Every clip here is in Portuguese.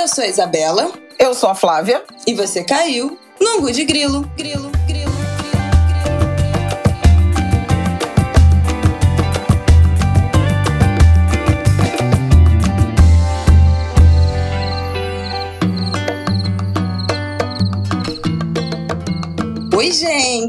eu sou a Isabela. Eu sou a Flávia. E você caiu no Angu de Grilo. Grilo,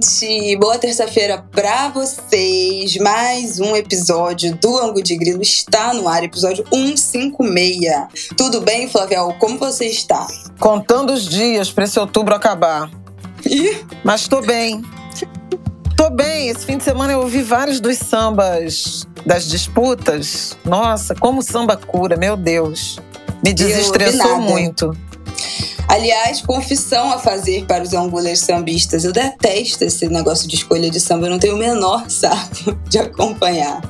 gente! Boa terça-feira pra vocês. Mais um episódio do Angu de Grilo está no ar, episódio 156. Tudo bem, Flavial? Como você está? Contando os dias para esse outubro acabar. Ih! Mas tô bem. Tô bem. Esse fim de semana eu ouvi vários dos sambas das disputas. Nossa, como samba cura, meu Deus. Me desestressou muito. Aliás, confissão a fazer para os angulers sambistas. Eu detesto esse negócio de escolha de samba, eu não tenho o menor saco de acompanhar.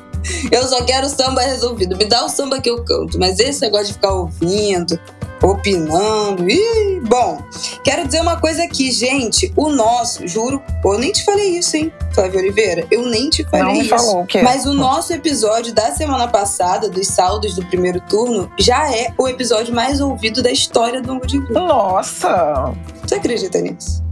Eu só quero samba resolvido. Me dá o samba que eu canto, mas esse negócio de ficar ouvindo, opinando. Ih, bom, quero dizer uma coisa aqui, gente. O nosso, juro, eu nem te falei isso, hein, Flávio Oliveira? Eu nem te falei Não isso. falou o quê? Mas o nosso episódio da semana passada, dos saldos do primeiro turno, já é o episódio mais ouvido da história do Angu de Grupo. Nossa! Você acredita nisso?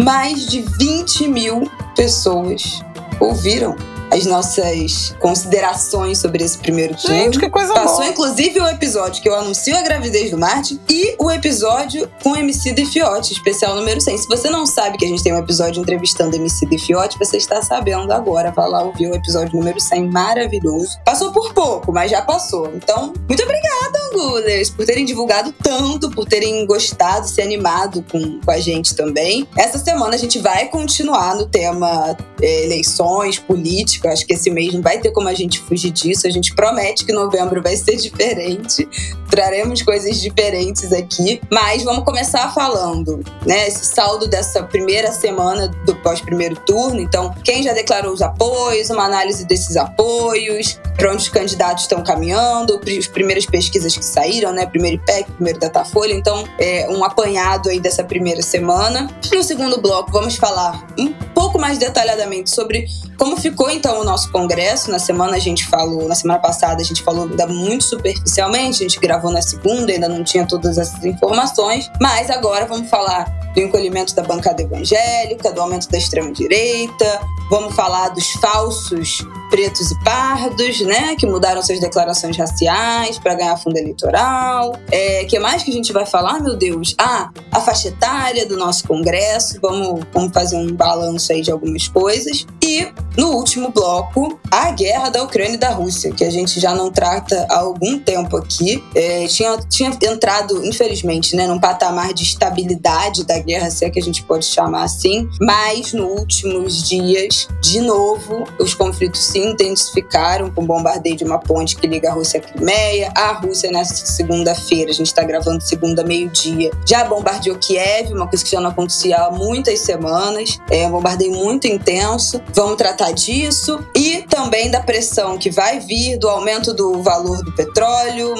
Mais de 20 mil pessoas ouviram as nossas considerações sobre esse primeiro turno. Gente, que coisa Passou boa. inclusive o episódio que eu anuncio a gravidez do Marte e o episódio com MC e Fiote, especial número 100. Se você não sabe que a gente tem um episódio entrevistando MC e Fiote, você está sabendo agora. Vai lá ouvir o episódio número 100, maravilhoso. Passou por pouco, mas já passou. Então, muito obrigada, Angulers, por terem divulgado tanto, por terem gostado, se animado com, com a gente também. Essa semana a gente vai continuar no tema eh, eleições, política. Acho que esse mês não vai ter como a gente fugir disso. A gente promete que novembro vai ser diferente. Traremos coisas diferentes aqui. Mas vamos começar falando, né? Esse saldo dessa primeira semana do pós-primeiro turno. Então, quem já declarou os apoios, uma análise desses apoios, para onde os candidatos estão caminhando, as primeiras pesquisas que saíram, né? Primeiro IPEC, primeiro Datafolha. Então, é um apanhado aí dessa primeira semana. No segundo bloco, vamos falar um pouco mais detalhadamente sobre como ficou então o nosso congresso? Na semana a gente falou, na semana passada a gente falou ainda muito superficialmente, a gente gravou na segunda, ainda não tinha todas essas informações, mas agora vamos falar do encolhimento da bancada evangélica, do aumento da extrema-direita, vamos falar dos falsos pretos e pardos, né, que mudaram suas declarações raciais para ganhar fundo eleitoral. É, que mais que a gente vai falar, meu Deus? Ah, a faixa etária do nosso congresso. Vamos, vamos fazer um balanço aí de algumas coisas. E no último bloco, a guerra da Ucrânia e da Rússia, que a gente já não trata há algum tempo aqui. É, tinha, tinha entrado, infelizmente, né, num patamar de estabilidade da guerra, se é que a gente pode chamar assim. Mas nos últimos dias, de novo, os conflitos se intensificaram com o bombardeio de uma ponte que liga a Rússia à Crimeia. A Rússia, nessa segunda-feira, a gente está gravando segunda meio-dia, já bombardeou Kiev, uma coisa que já não acontecia há muitas semanas. É um bombardeio muito intenso. Vamos tratar disso e também da pressão que vai vir do aumento do valor do petróleo,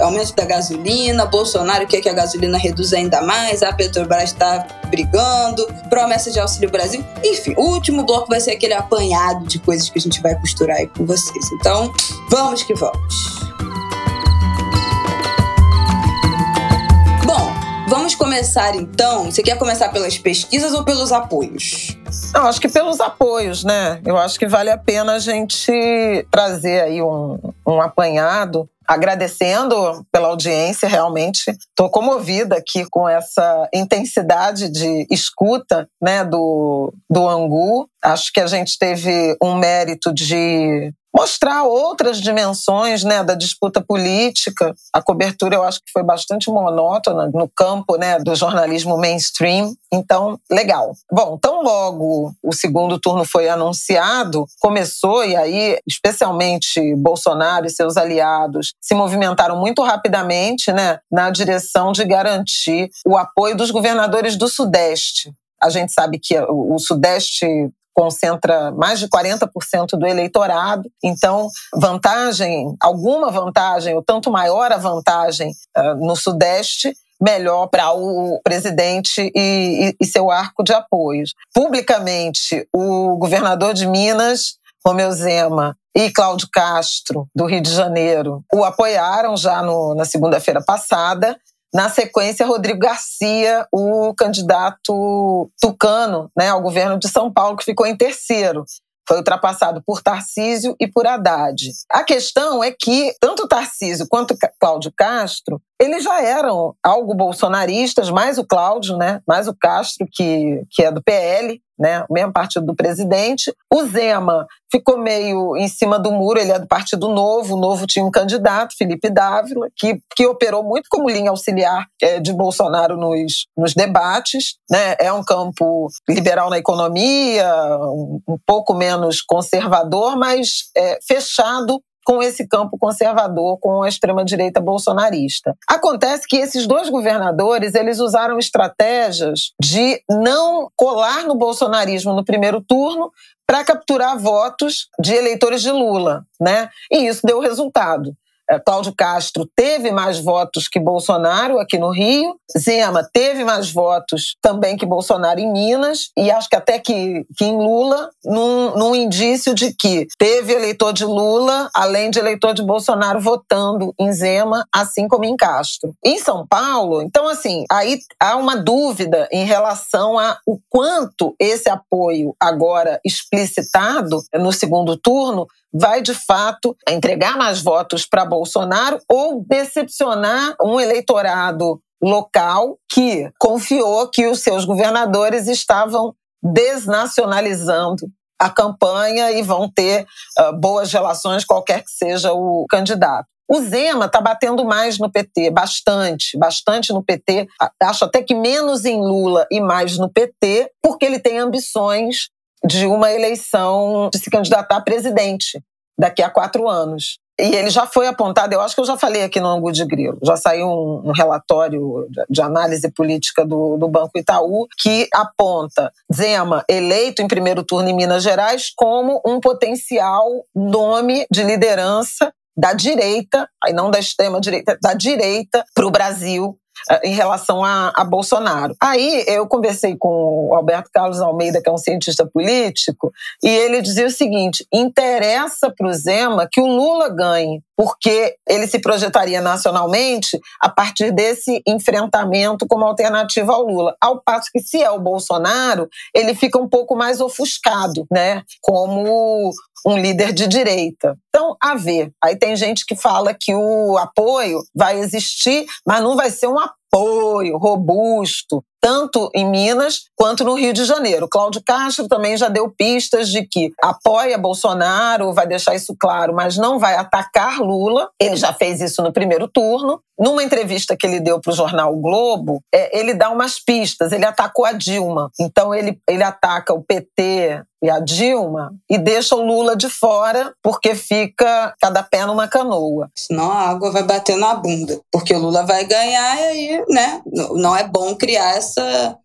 aumento da gasolina. Bolsonaro quer que a gasolina reduza ainda mais, a Petrobras está brigando, promessa de Auxílio Brasil. Enfim, o último bloco vai ser aquele apanhado de coisas que a gente vai costurar aí com vocês. Então, vamos que vamos. Vamos começar então. Você quer começar pelas pesquisas ou pelos apoios? Não, acho que pelos apoios, né? Eu acho que vale a pena a gente trazer aí um, um apanhado agradecendo pela audiência, realmente. Estou comovida aqui com essa intensidade de escuta né, do, do Angu. Acho que a gente teve um mérito de mostrar outras dimensões né, da disputa política. A cobertura eu acho que foi bastante monótona no campo né, do jornalismo mainstream. Então, legal. Bom, tão logo o segundo turno foi anunciado, começou, e aí, especialmente Bolsonaro e seus aliados se movimentaram muito rapidamente né, na direção de garantir o apoio dos governadores do Sudeste. A gente sabe que o Sudeste concentra mais de 40% do eleitorado. Então, vantagem, alguma vantagem, ou tanto maior a vantagem uh, no Sudeste, melhor para o presidente e, e, e seu arco de apoios. Publicamente, o governador de Minas, Romeu Zema, e Cláudio Castro, do Rio de Janeiro, o apoiaram já no, na segunda-feira passada. Na sequência, Rodrigo Garcia, o candidato tucano né, ao governo de São Paulo, que ficou em terceiro. Foi ultrapassado por Tarcísio e por Haddad. A questão é que tanto Tarcísio quanto Cláudio Castro, eles já eram algo bolsonaristas, mais o Cláudio, né, mais o Castro, que, que é do PL, né, mesmo partido do presidente. O Zema ficou meio em cima do muro, ele é do Partido Novo, o Novo tinha um candidato, Felipe Dávila, que, que operou muito como linha auxiliar é, de Bolsonaro nos, nos debates, né, é um campo liberal na economia, um, um pouco menos conservador, mas é, fechado com esse campo conservador, com a extrema-direita bolsonarista. Acontece que esses dois governadores, eles usaram estratégias de não colar no bolsonarismo no primeiro turno para capturar votos de eleitores de Lula, né? E isso deu resultado. É, Cláudio Castro teve mais votos que Bolsonaro aqui no Rio, Zema teve mais votos também que Bolsonaro em Minas, e acho que até que, que em Lula, num, num indício de que teve eleitor de Lula, além de eleitor de Bolsonaro, votando em Zema, assim como em Castro. Em São Paulo, então, assim, aí há uma dúvida em relação a o quanto esse apoio agora explicitado no segundo turno vai de fato entregar mais votos para Bolsonaro ou decepcionar um eleitorado local que confiou que os seus governadores estavam desnacionalizando a campanha e vão ter uh, boas relações, qualquer que seja o candidato. O Zema está batendo mais no PT, bastante, bastante no PT. Acho até que menos em Lula e mais no PT, porque ele tem ambições de uma eleição de se candidatar a presidente daqui a quatro anos. E ele já foi apontado, eu acho que eu já falei aqui no Angu de Grilo, já saiu um, um relatório de análise política do, do, Banco Itaú que aponta Zema eleito em primeiro turno em Minas Gerais como um potencial nome de liderança da direita, aí não da extrema direita, da direita para o Brasil em relação a, a, Bolsonaro. Aí eu conversei com o Alberto Carlos Almeida, que é um cientista político, e ele dizia o seguinte: interessa para o Zema que o Lula ganhe, porque ele se projetaria nacionalmente a partir desse enfrentamento como alternativa ao Lula. Ao passo que, se é o Bolsonaro, ele fica um pouco mais ofuscado, né? Como um líder de direita. Então, a ver. Aí tem gente que fala que o apoio vai existir, mas não vai ser um apoio robusto, tanto em Minas quanto no Rio de Janeiro. Cláudio Castro também já deu pistas de que apoia Bolsonaro, vai deixar isso claro, mas não vai atacar Lula. Ele já fez isso no primeiro turno. Numa entrevista que ele deu para o jornal o Globo, é, ele dá umas pistas. Ele atacou a Dilma. Então, ele, ele ataca o PT e a Dilma e deixa o Lula de fora porque fica cada pé numa canoa. Senão a água vai bater na bunda, porque o Lula vai ganhar e aí, né, não é bom criar essa,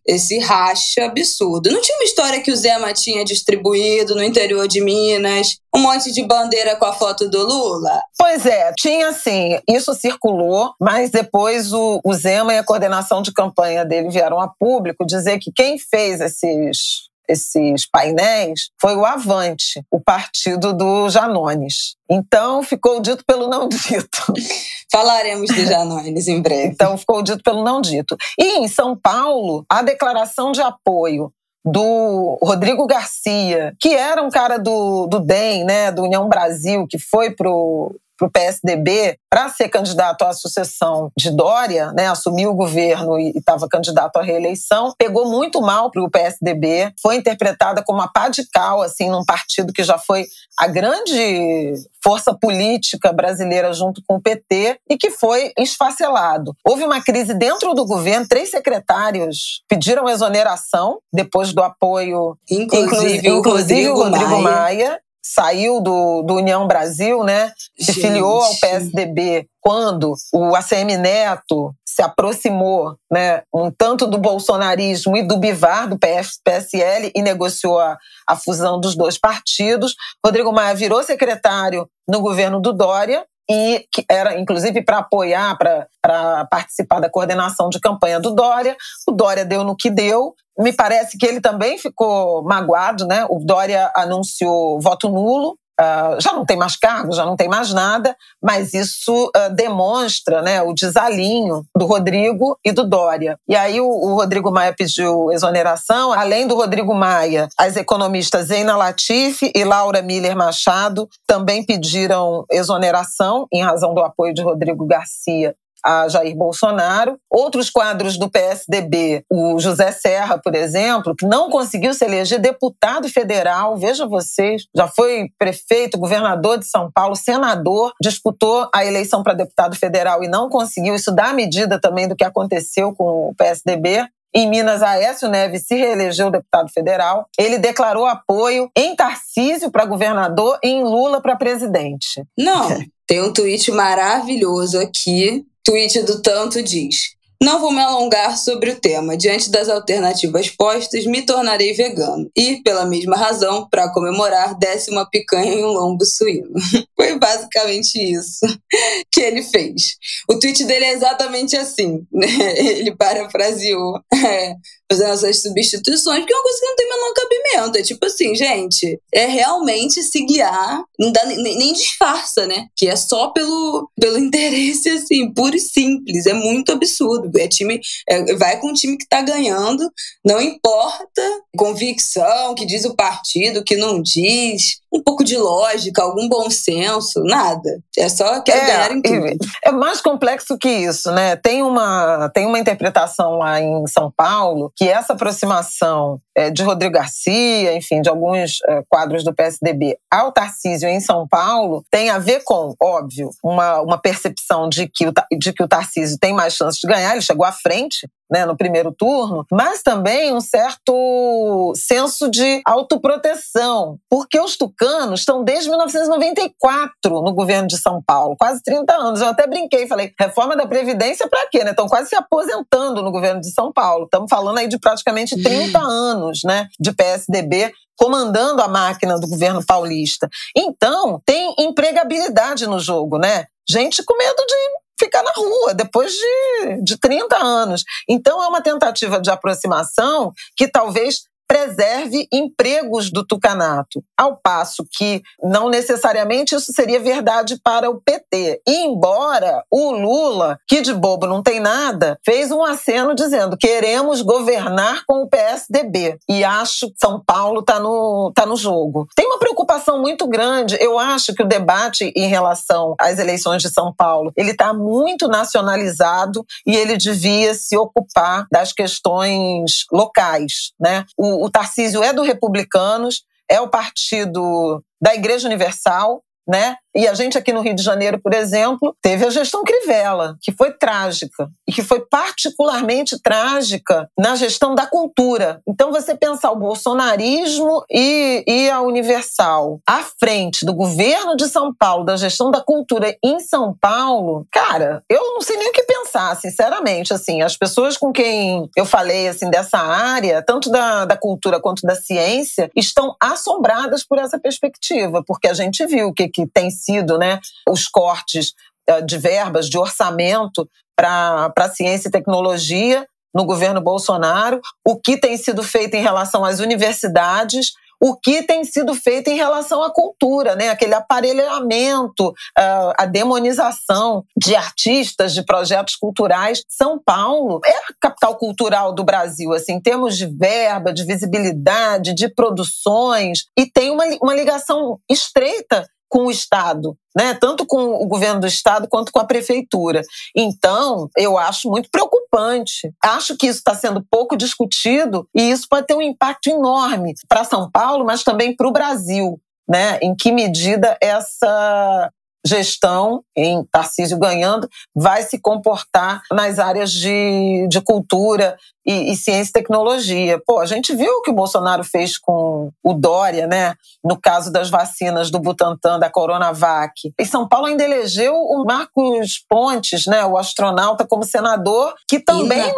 esse racha absurdo. Não tinha uma história que o Zema tinha distribuído no interior de Minas, um monte de bandeira com a foto do Lula? Pois é, tinha sim, isso circulou, mas depois o, o Zema e a coordenação de campanha dele vieram a público dizer que quem fez esses esses painéis foi o Avante, o partido do Janones. Então ficou dito pelo não dito. Falaremos de Janones em breve. Então ficou dito pelo não dito. E em São Paulo, a declaração de apoio do Rodrigo Garcia, que era um cara do, do DEM, né, do União Brasil, que foi pro para o PSDB para ser candidato à sucessão de Dória, né, assumiu o governo e estava candidato à reeleição, pegou muito mal para o PSDB, foi interpretada como uma pá de cal, assim, num partido que já foi a grande força política brasileira junto com o PT e que foi esfacelado. Houve uma crise dentro do governo, três secretários pediram exoneração depois do apoio, inclusive, inclusive, inclusive o Rodrigo, Rodrigo Maia. Maia saiu do, do União Brasil, né? Se Gente. filiou ao PSDB quando o ACM Neto se aproximou, né, um tanto do bolsonarismo e do Bivar, do PF, PSL, e negociou a, a fusão dos dois partidos. Rodrigo Maia virou secretário no governo do Dória e que era inclusive para apoiar, para participar da coordenação de campanha do Dória. O Dória deu no que deu. Me parece que ele também ficou magoado, né? O Dória anunciou voto nulo Uh, já não tem mais cargo, já não tem mais nada, mas isso uh, demonstra né, o desalinho do Rodrigo e do Dória. E aí o, o, Rodrigo Maia pediu exoneração, além do Rodrigo Maia, as economistas Zeina Latifi e Laura Miller Machado também pediram exoneração em razão do apoio de Rodrigo Garcia a Jair Bolsonaro. Outros quadros do PSDB, o José Serra, por exemplo, que não conseguiu se eleger deputado federal, veja vocês, já foi prefeito, governador de São Paulo, senador, disputou a eleição para deputado federal e não conseguiu. Isso dá medida também do que aconteceu com o PSDB. Em Minas, Aécio Neves se reelegeu deputado federal. Ele declarou apoio em Tarcísio para governador e em Lula para presidente. Não, tem um tweet maravilhoso aqui tweet do Tanto diz: Não vou me alongar sobre o tema. Diante das alternativas postas, me tornarei vegano. E, pela mesma razão, para comemorar, desce uma picanha e um lombo suíno. Foi basicamente isso que ele fez. O tweet dele é exatamente assim. Né? Ele parafraseou. É, fazendo essas substituições, porque é uma coisa que não tem menor cabimento. É tipo assim, gente, é realmente se guiar, não dá nem, nem disfarça, né? Que é só pelo, pelo interesse, assim, puro e simples. É muito absurdo. É time, é, vai com o time que tá ganhando, não importa convicção, que diz o partido, que não diz um pouco de lógica, algum bom senso, nada. É só que é, ganhar em tudo. É mais complexo que isso, né? Tem uma, tem uma interpretação lá em São Paulo que essa aproximação é, de Rodrigo Garcia, enfim, de alguns é, quadros do PSDB ao Tarcísio em São Paulo tem a ver com, óbvio, uma, uma percepção de que, o, de que o Tarcísio tem mais chance de ganhar, ele chegou à frente né, no primeiro turno, mas também um certo senso de autoproteção, porque os tucanos estão desde 1994 no governo de São Paulo, quase 30 anos. Eu até brinquei, falei, reforma da Previdência para quê? Né? Estão quase se aposentando no governo de São Paulo. Estamos falando aí de praticamente 30 anos né, de PSDB comandando a máquina do governo paulista. Então, tem empregabilidade no jogo, né? Gente com medo de ficar na rua depois de, de 30 anos. Então, é uma tentativa de aproximação que talvez preserve empregos do tucanato, ao passo que não necessariamente isso seria verdade para o PT. E embora o Lula, que de bobo não tem nada, fez um aceno dizendo: queremos governar com o PSDB. E acho que São Paulo está no, tá no jogo. Tem uma preocupação muito grande. Eu acho que o debate em relação às eleições de São Paulo ele está muito nacionalizado e ele devia se ocupar das questões locais. Né? O, o Tarcísio é do Republicanos, é o partido da Igreja Universal, né? E a gente aqui no Rio de Janeiro, por exemplo, teve a gestão Crivella, que foi trágica e que foi particularmente trágica na gestão da cultura. Então, você pensar o bolsonarismo e, e a Universal à frente do governo de São Paulo, da gestão da cultura em São Paulo, cara, eu não sei nem o que pensar, sinceramente. Assim, as pessoas com quem eu falei assim dessa área, tanto da, da cultura quanto da ciência, estão assombradas por essa perspectiva, porque a gente viu o que, que tem sido né, os cortes eh, de verbas, de orçamento para ciência e tecnologia no governo Bolsonaro, o que tem sido feito em relação às universidades, o que tem sido feito em relação à cultura, né? aquele aparelhamento, ah, a demonização de artistas, de projetos culturais. São Paulo é a capital cultural do Brasil, assim, em termos de verba, de visibilidade, de produções, e tem uma, uma ligação estreita com o Estado, né? tanto com o governo do Estado quanto com a prefeitura. Então, eu acho muito preocupante. Acho que isso está sendo pouco discutido e isso pode ter um impacto enorme para São Paulo, mas também para o Brasil. Né? Em que medida essa gestão, em Tarcísio ganhando, vai se comportar nas áreas de, de cultura e, e, ciência e tecnologia. Pô, a gente viu o que o Bolsonaro fez com o Dória, né? No caso das vacinas do Butantan, da Coronavac. E São Paulo ainda elegeu o Marcos Pontes, né? O astronauta, como senador, que também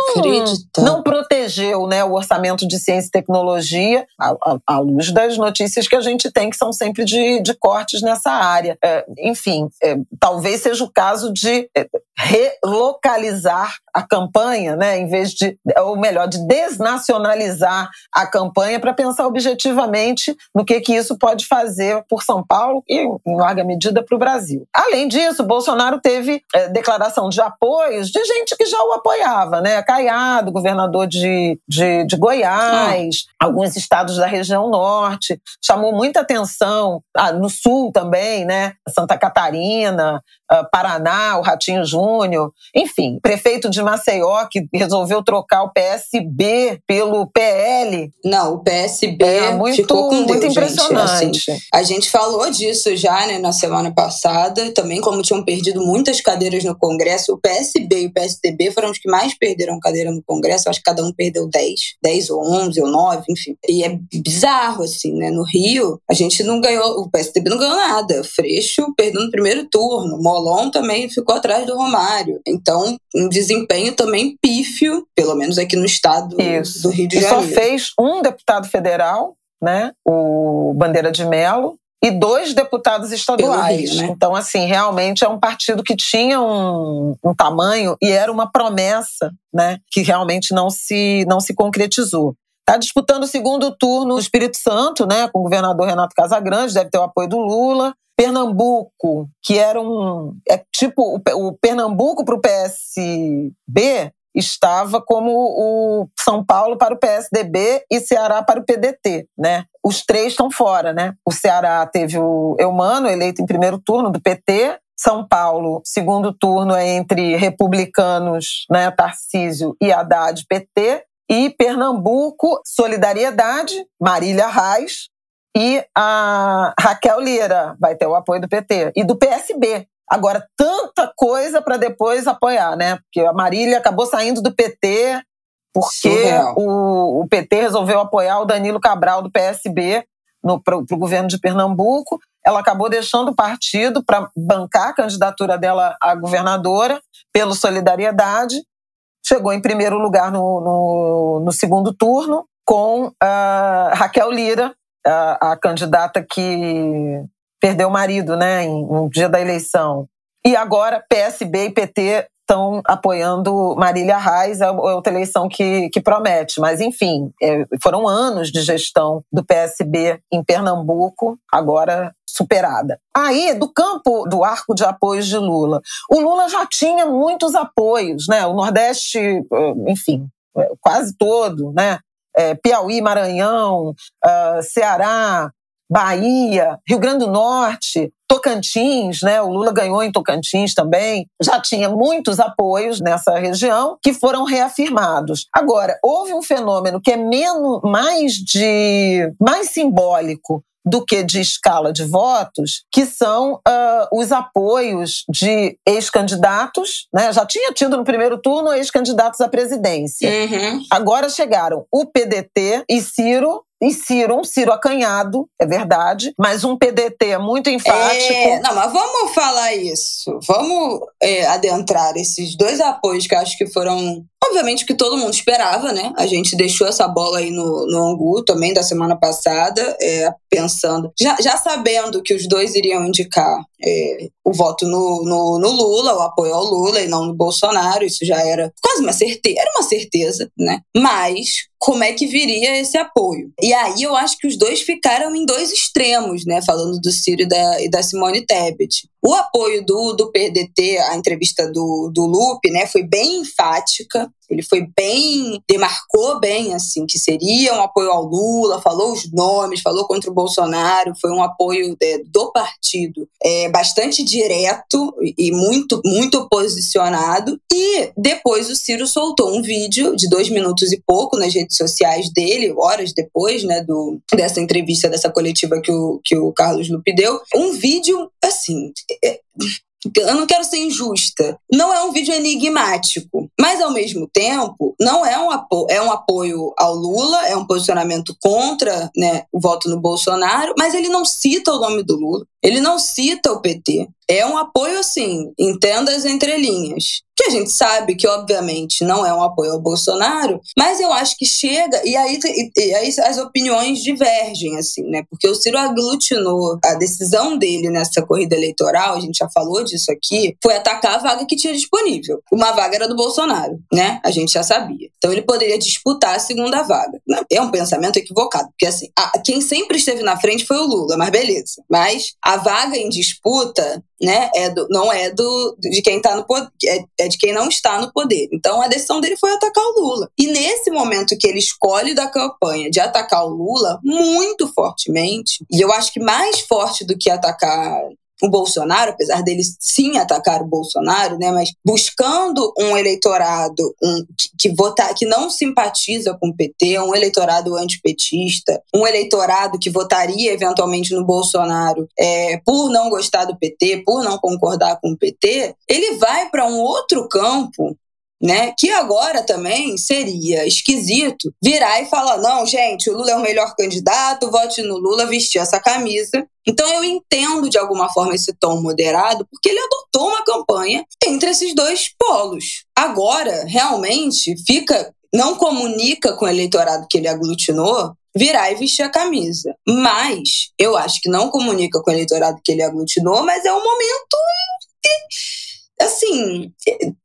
não, não protegeu né, o orçamento de ciência e tecnologia, à, à, luz das notícias que a gente tem, que são sempre de, de cortes nessa área. É, enfim, é, talvez seja o caso de é, relocalizar a campanha, né, em vez de, ou melhor, de desnacionalizar a campanha para pensar objetivamente no que, que isso pode fazer por São Paulo e, em larga medida, para o Brasil. Além disso, Bolsonaro teve é, declaração de apoios de gente que já o apoiava, né? Caiado, governador de, de, de Goiás, ah. alguns estados da região norte, chamou muita atenção ah, no sul também, né? Santa Catarina, Catarina, ah, Paraná, o Ratinho Júnior, enfim, prefeito de Maceió que resolveu trocar o PSB pelo PL. Não, o PSB é, muito, ficou com muito Deus, impressionante. Gente, assim, a gente falou disso já, né, na semana passada, também como tinham perdido muitas cadeiras no Congresso, o PSB e o PSDB foram os que mais perderam cadeira no Congresso, acho que cada um perdeu 10, 10 ou 11 ou 9, enfim. E é bizarro assim, né? No Rio, a gente não ganhou, o PSDB não ganhou nada. Freixo perdeu no primeiro turno, Molon também ficou atrás do Romário. Então, um desempenho também pífio, pelo menos aqui no estado Isso. do Rio de Janeiro. E só fez um deputado federal, né? O Bandeira de Melo, e dois deputados estaduais. Rio, né? Então, assim, realmente é um partido que tinha um, um, tamanho e era uma promessa, né? Que realmente não se, não se concretizou. Está disputando o segundo turno no Espírito Santo, né? Com o governador Renato Casagrande, deve ter o apoio do Lula. Pernambuco, que era um. É tipo, o, o Pernambuco para o PSB estava como o São Paulo para o PSDB e Ceará para o PDT, né? Os três estão fora, né? O Ceará teve o Eumano, eleito em primeiro turno do PT, são Paulo, segundo turno é entre republicanos, né, Tarcísio e Haddad, PT, e Pernambuco, Solidariedade, Marília Reis, e a Raquel Lira vai ter o apoio do PT e do PSB. Agora, tanta coisa para depois apoiar, né? Porque a Marília acabou saindo do PT porque o, o, PT resolveu apoiar o Danilo Cabral do PSB para o governo de Pernambuco. Ela acabou deixando o partido para bancar a candidatura dela à governadora pelo Solidariedade. Chegou em primeiro lugar no, no, no segundo turno com a Raquel Lira, a, a candidata que perdeu o marido, né, em, no dia da eleição. E agora PSB e PT estão apoiando Marília Reis, é, é outra eleição que, que promete. Mas, enfim, é, foram anos de gestão do PSB em Pernambuco, agora superada. Aí, do campo do arco de apoios de Lula, o Lula já tinha muitos apoios, né? O Nordeste, enfim, quase todo, né? É, Piauí, Maranhão, uh, Ceará, Bahia, Rio Grande do Norte, Tocantins, né? O Lula ganhou em Tocantins também. Já tinha muitos apoios nessa região que foram reafirmados. Agora, houve um fenômeno que é menos mais de mais simbólico do que de escala de votos, que são uh, os apoios de ex-candidatos, né? Já tinha tido no primeiro turno ex-candidatos à presidência. Uhum. Agora chegaram o PDT e Ciro e Ciro, um Ciro acanhado, é verdade, mas um PDT muito enfático. É, não, mas vamos falar isso. Vamos é, adentrar esses dois apoios que acho que foram Obviamente que todo mundo esperava, né? A gente deixou essa bola aí no, no Angu também da semana passada, é, pensando, já, já sabendo que os dois iriam indicar é, o voto no, no, no, Lula, o apoio ao Lula e não no Bolsonaro, isso já era quase uma certeza, era uma certeza, né? Mas como é que viria esse apoio? E aí eu acho que os dois ficaram em dois extremos, né? Falando do Ciro e da, e da Simone Tebet. O apoio do, do PDT, a entrevista do, do Lupe, né, foi bem enfática. Ele foi bem, demarcou bem, assim, que seria um apoio ao Lula, falou os nomes, falou contra o Bolsonaro, foi um apoio é, do partido é, bastante direto e muito, muito posicionado. E depois o Ciro soltou um vídeo de dois minutos e pouco nas redes sociais dele, horas depois, né, do, dessa entrevista, dessa coletiva que o, que o Carlos Lupe deu. Um vídeo, assim, é, eu não quero ser injusta. Não é um vídeo enigmático, mas ao mesmo tempo não é um apoio, é um apoio ao Lula, é um posicionamento contra né, o voto no Bolsonaro, mas ele não cita o nome do Lula. Ele não cita o PT. É um apoio, assim, entenda as entrelinhas. Que a gente sabe que, obviamente, não é um apoio ao Bolsonaro, mas eu acho que chega, e aí, e aí as opiniões divergem, assim, né? Porque o Ciro aglutinou a decisão dele nessa corrida eleitoral, a gente já falou disso aqui, foi atacar a vaga que tinha disponível. Uma vaga era do Bolsonaro, né? A gente já sabia. Então ele poderia disputar a segunda vaga. É um pensamento equivocado, porque assim, a, quem sempre esteve na frente foi o Lula, mas beleza. Mas a vaga em disputa né, é do, não é do de quem tá no poder, é, é, de quem não está no poder. Então a decisão dele foi atacar o Lula. E nesse momento que ele escolhe da campanha de atacar o Lula muito fortemente, e eu acho que mais forte do que atacar o Bolsonaro, apesar dele sim atacar o Bolsonaro, né, mas buscando um eleitorado um, que, que votar, que não simpatiza com o PT, um eleitorado antipetista, um eleitorado que votaria eventualmente no Bolsonaro é, por não gostar do PT, por não concordar com o PT, ele vai para um outro campo né? Que agora também seria esquisito virar e falar: não, gente, o Lula é o melhor candidato, vote no Lula, vestir essa camisa. Então eu entendo de alguma forma esse tom moderado, porque ele adotou uma campanha entre esses dois polos. Agora, realmente, fica. Não comunica com o eleitorado que ele aglutinou, virar e vestir a camisa. Mas eu acho que não comunica com o eleitorado que ele aglutinou, mas é um momento assim,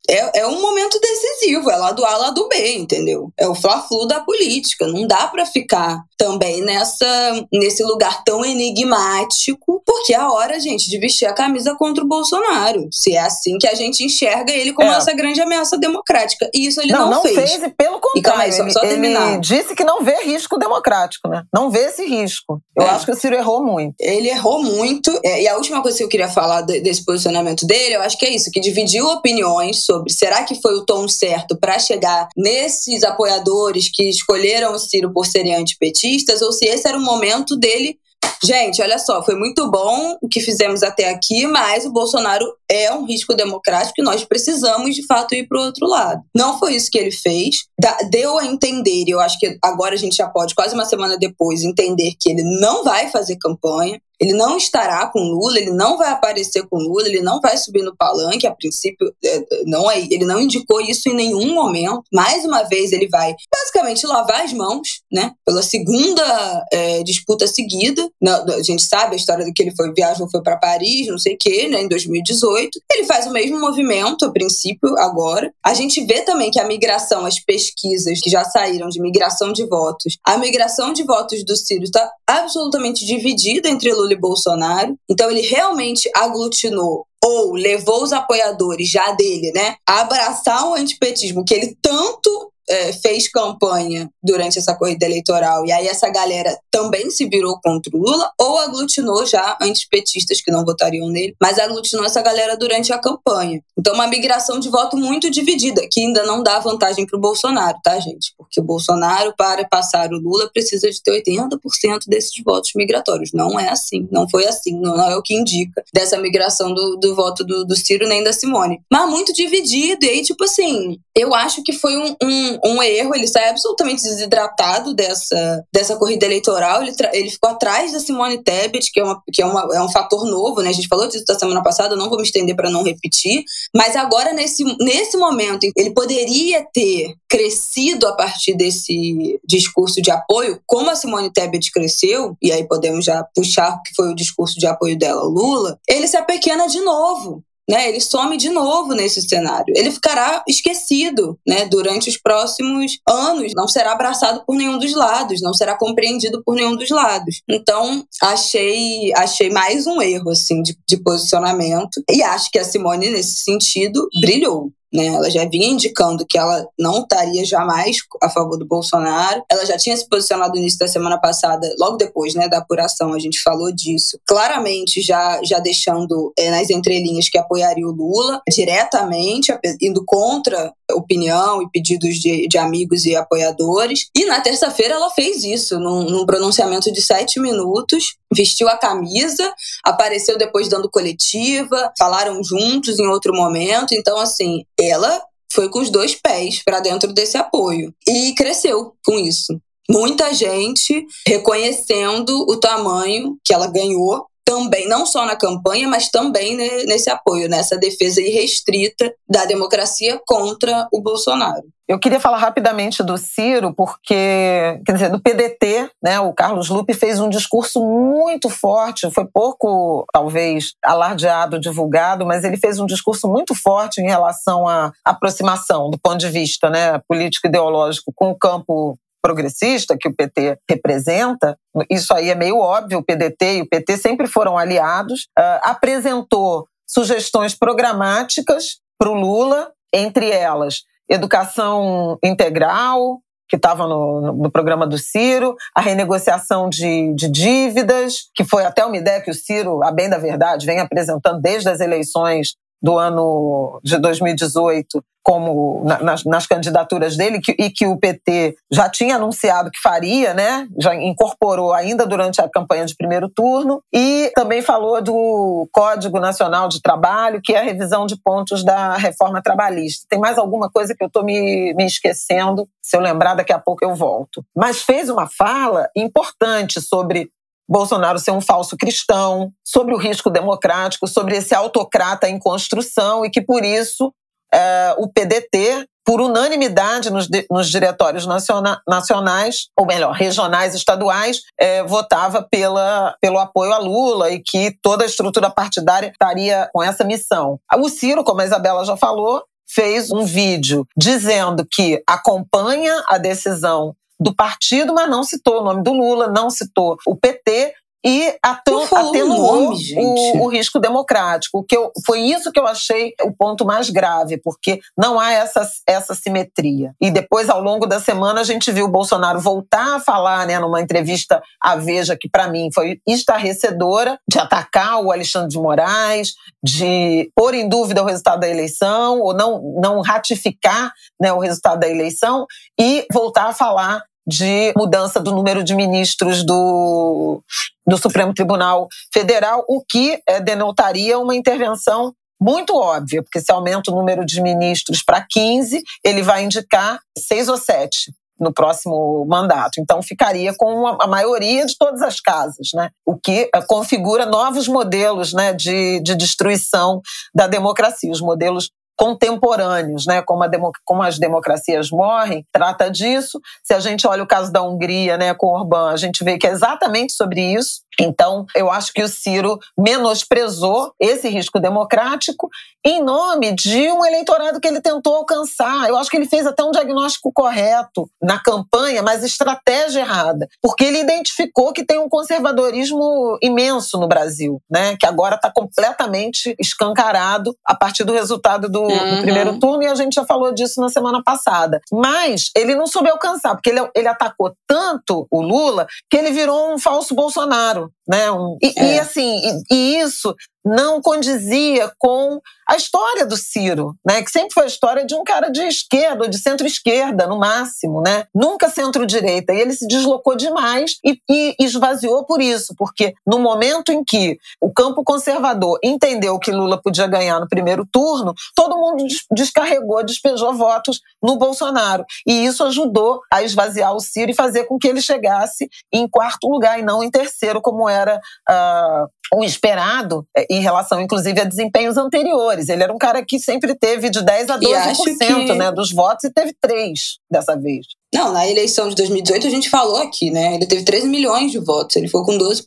é, é um momento decisivo, é lá do A, lá do B, entendeu? É o fla-flu da política. Não dá para ficar também nessa nesse lugar tão enigmático, porque é a hora, gente, de vestir a camisa contra o Bolsonaro. Se é assim que a gente enxerga ele como é. essa grande ameaça democrática. E isso ele não, não, não fez. Não fez, e pelo contrário, aí, só, só ele, ele, disse que não vê risco democrático, né? Não vê esse risco. Eu é. acho que o Ciro errou muito. Ele errou muito. É, e a última coisa que eu queria falar desse posicionamento dele, eu acho que é isso, que dividiu opiniões sobre será que foi o tom certo para chegar nesses apoiadores que escolheram o Ciro por serem antipetistas ou se esse era o momento dele Gente, olha só, foi muito bom o que fizemos até aqui, mas o Bolsonaro é um risco democrático e nós precisamos, de fato, ir para o outro lado. Não foi isso que ele fez. Deu a entender, e eu acho que agora a gente já pode, quase uma semana depois, entender que ele não vai fazer campanha. Ele não estará com Lula, ele não vai aparecer com Lula, ele não vai subir no palanque. A princípio, é, não é, ele não indicou isso em nenhum momento. Mais uma vez, ele vai basicamente lavar as mãos, né? Pela segunda é, disputa seguida. a gente sabe a história de que ele foi viajou, foi para Paris, não sei o quê, né? Em 2018. Ele faz o mesmo movimento, a princípio, agora. A gente vê também que a migração, as pesquisas que já saíram de migração de votos, a migração de votos do Ciro está absolutamente dividida entre Lula Lula e Bolsonaro. Então ele realmente aglutinou ou levou os apoiadores já dele, né, a abraçar o antipetismo que ele tanto é, fez campanha durante essa corrida eleitoral e aí essa galera também se virou contra o Lula ou aglutinou já antipetistas que não votariam nele, mas aglutinou essa galera durante a campanha. Então uma migração de voto muito dividida, que ainda não dá vantagem para o Bolsonaro, tá, gente? Porque o Bolsonaro, para passar o Lula, precisa de ter 80% desses votos migratórios. Não é assim, não foi assim, não é o que indica dessa migração do, do voto do, do Ciro nem da Simone. Mas muito dividido, e aí, tipo assim, eu acho que foi um, um um erro, ele sai absolutamente desidratado dessa, dessa corrida eleitoral. Ele, ele ficou atrás da Simone Tebet, que, é, uma, que é, uma, é um fator novo, né? A gente falou disso da semana passada, não vou me estender para não repetir. Mas agora, nesse, nesse momento, ele poderia ter crescido a partir desse discurso de apoio, como a Simone Tebet cresceu, e aí podemos já puxar o que foi o discurso de apoio dela, Lula, ele se apequena de novo né, ele some de novo nesse cenário. Ele ficará esquecido né, durante os próximos anos, não será abraçado por nenhum dos lados, não será compreendido por nenhum dos lados. Então, achei, achei mais um erro assim, de, de posicionamento. E acho que a Simone, nesse sentido, brilhou. Né? Ela já vinha indicando que ela não estaria jamais a favor do Bolsonaro. Ela já tinha se posicionado no início da semana passada, logo depois né, da apuração, a gente falou disso. Claramente, já, já deixando é, nas entrelinhas que apoiaria o Lula diretamente, indo contra opinião e pedidos de, de amigos e apoiadores. E na terça-feira ela fez isso, num, num pronunciamento de sete minutos, vestiu a camisa, apareceu depois dando coletiva, falaram juntos em outro momento. Então, assim, ela foi com os dois pés para dentro desse apoio e cresceu com isso. Muita gente reconhecendo o tamanho que ela ganhou também, não só na campanha, mas também nesse apoio, nessa defesa irrestrita da democracia contra o Bolsonaro. Eu queria falar rapidamente do Ciro, porque, quer dizer, do PDT, né? O Carlos Lupe fez um discurso muito forte, foi pouco, talvez, alardeado, divulgado, mas ele fez um discurso muito forte em relação à aproximação do ponto de vista né, político-ideológico com o campo progressista que o PT representa, isso aí é meio óbvio, o PDT e o PT sempre foram aliados, uh, apresentou sugestões programáticas para o Lula, entre elas educação integral, que estava no, no, programa do Ciro, a renegociação de, de, dívidas, que foi até uma ideia que o Ciro, a bem da verdade, vem apresentando desde as eleições do ano de 2018 como nas, nas candidaturas dele que, e que o PT já tinha anunciado que faria, né? Já incorporou ainda durante a campanha de primeiro turno e também falou do Código Nacional de Trabalho, que é a revisão de pontos da reforma trabalhista. Tem mais alguma coisa que eu estou me, me esquecendo? Se eu lembrar, daqui a pouco eu volto. Mas fez uma fala importante sobre Bolsonaro ser um falso cristão, sobre o risco democrático, sobre esse autocrata em construção e que, por isso, é, o PDT, por unanimidade nos, nos diretórios naciona, nacionais, ou melhor, regionais estaduais, é, votava pela, pelo apoio a Lula e que toda a estrutura partidária estaria com essa missão. O Ciro, como a Isabela já falou, fez um vídeo dizendo que acompanha a decisão do partido, mas não citou o nome do Lula, não citou o PT e atenuou o, o, risco democrático. Que eu, foi isso que eu achei o ponto mais grave, porque não há essa, essa simetria. E depois, ao longo da semana, a gente viu o Bolsonaro voltar a falar, né, numa entrevista à Veja, que para mim foi estarrecedora, de atacar o Alexandre de Moraes, de pôr em dúvida o resultado da eleição, ou não, não ratificar né, o resultado da eleição, e voltar a falar de mudança do número de ministros do, do Supremo Tribunal Federal, o que é, denotaria uma intervenção muito óbvia, porque se aumenta o número de ministros para 15, ele vai indicar seis ou sete no próximo mandato. Então ficaria com a maioria de todas as casas, né? O que é, configura novos modelos, né, de, de destruição da democracia, os modelos contemporâneos, né, como, como, as democracias morrem, trata disso. Se a gente olha o caso da Hungria, né, com Orbán, a gente vê que é exatamente sobre isso. Então, eu acho que o Ciro menosprezou esse risco democrático em nome de um eleitorado que ele tentou alcançar. Eu acho que ele fez até um diagnóstico correto na campanha, mas estratégia errada, porque ele identificou que tem um conservadorismo imenso no Brasil, né, que agora está completamente escancarado a partir do resultado do, uhum. do, primeiro turno, e a gente já falou disso na semana passada. Mas ele não soube alcançar, porque ele, ele atacou tanto o Lula que ele virou um falso Bolsonaro né? Um, e, é. e, assim, e, e, isso não condizia com a história do Ciro, né? Que sempre foi a história de um cara de esquerda, de centro-esquerda, no máximo, né? Nunca centro-direita. E ele se deslocou demais e, e esvaziou por isso, porque no momento em que o campo conservador entendeu que Lula podia ganhar no primeiro turno, todo mundo descarregou, despejou votos no Bolsonaro. E isso ajudou a esvaziar o Ciro e fazer com que ele chegasse em quarto lugar e não em terceiro, como era uh, o esperado é, em relação, inclusive, a desempenhos anteriores. Ele era um cara que sempre teve de 10% a 12% que... né, dos votos e teve 3% dessa vez. Não, na eleição de 2018 a gente falou aqui, né? Ele teve 13 milhões de votos, ele foi com 12%.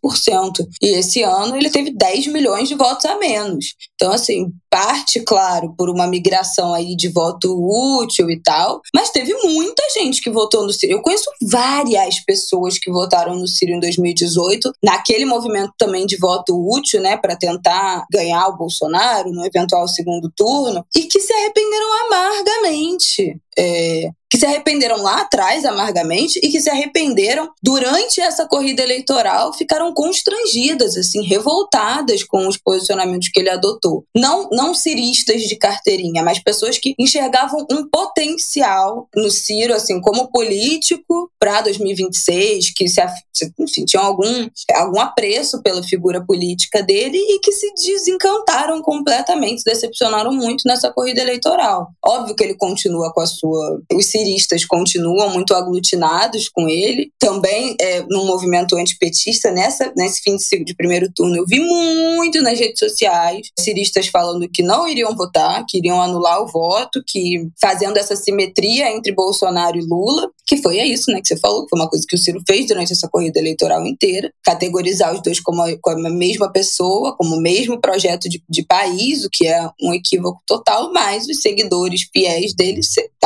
E esse ano ele teve 10 milhões de votos a menos. Então, assim, parte, claro, por uma migração aí de voto útil e tal, mas teve muita gente que votou no Ciro. Eu conheço várias pessoas que votaram no Ciro em 2018, naquele movimento também de voto útil, né, para tentar ganhar o Bolsonaro no eventual segundo turno, e que se arrependeram amargamente. É, que se arrependeram lá atrás amargamente e que se arrependeram durante essa corrida eleitoral, ficaram constrangidas, assim, revoltadas com os posicionamentos que ele adotou. Não, não ciristas de carteirinha, mas pessoas que enxergavam um potencial no Ciro, assim, como político para 2026, que se, enfim, tinham algum, algum apreço pela figura política dele e que se desencantaram completamente, decepcionaram muito nessa corrida eleitoral. Óbvio que ele continua com a sua. Os ciristas continuam muito aglutinados com ele. Também é, no movimento antipetista, nessa, nesse fim de, de primeiro turno, eu vi muito nas redes sociais ciristas falando que não iriam votar, que iriam anular o voto, que fazendo essa simetria entre Bolsonaro e Lula, que foi é isso, né, que você falou, que foi uma coisa que o Ciro fez durante essa corrida eleitoral inteira, categorizar os dois como a, como a mesma pessoa, como o mesmo projeto de, de país, o que é um equívoco total, mas os seguidores fiéis dele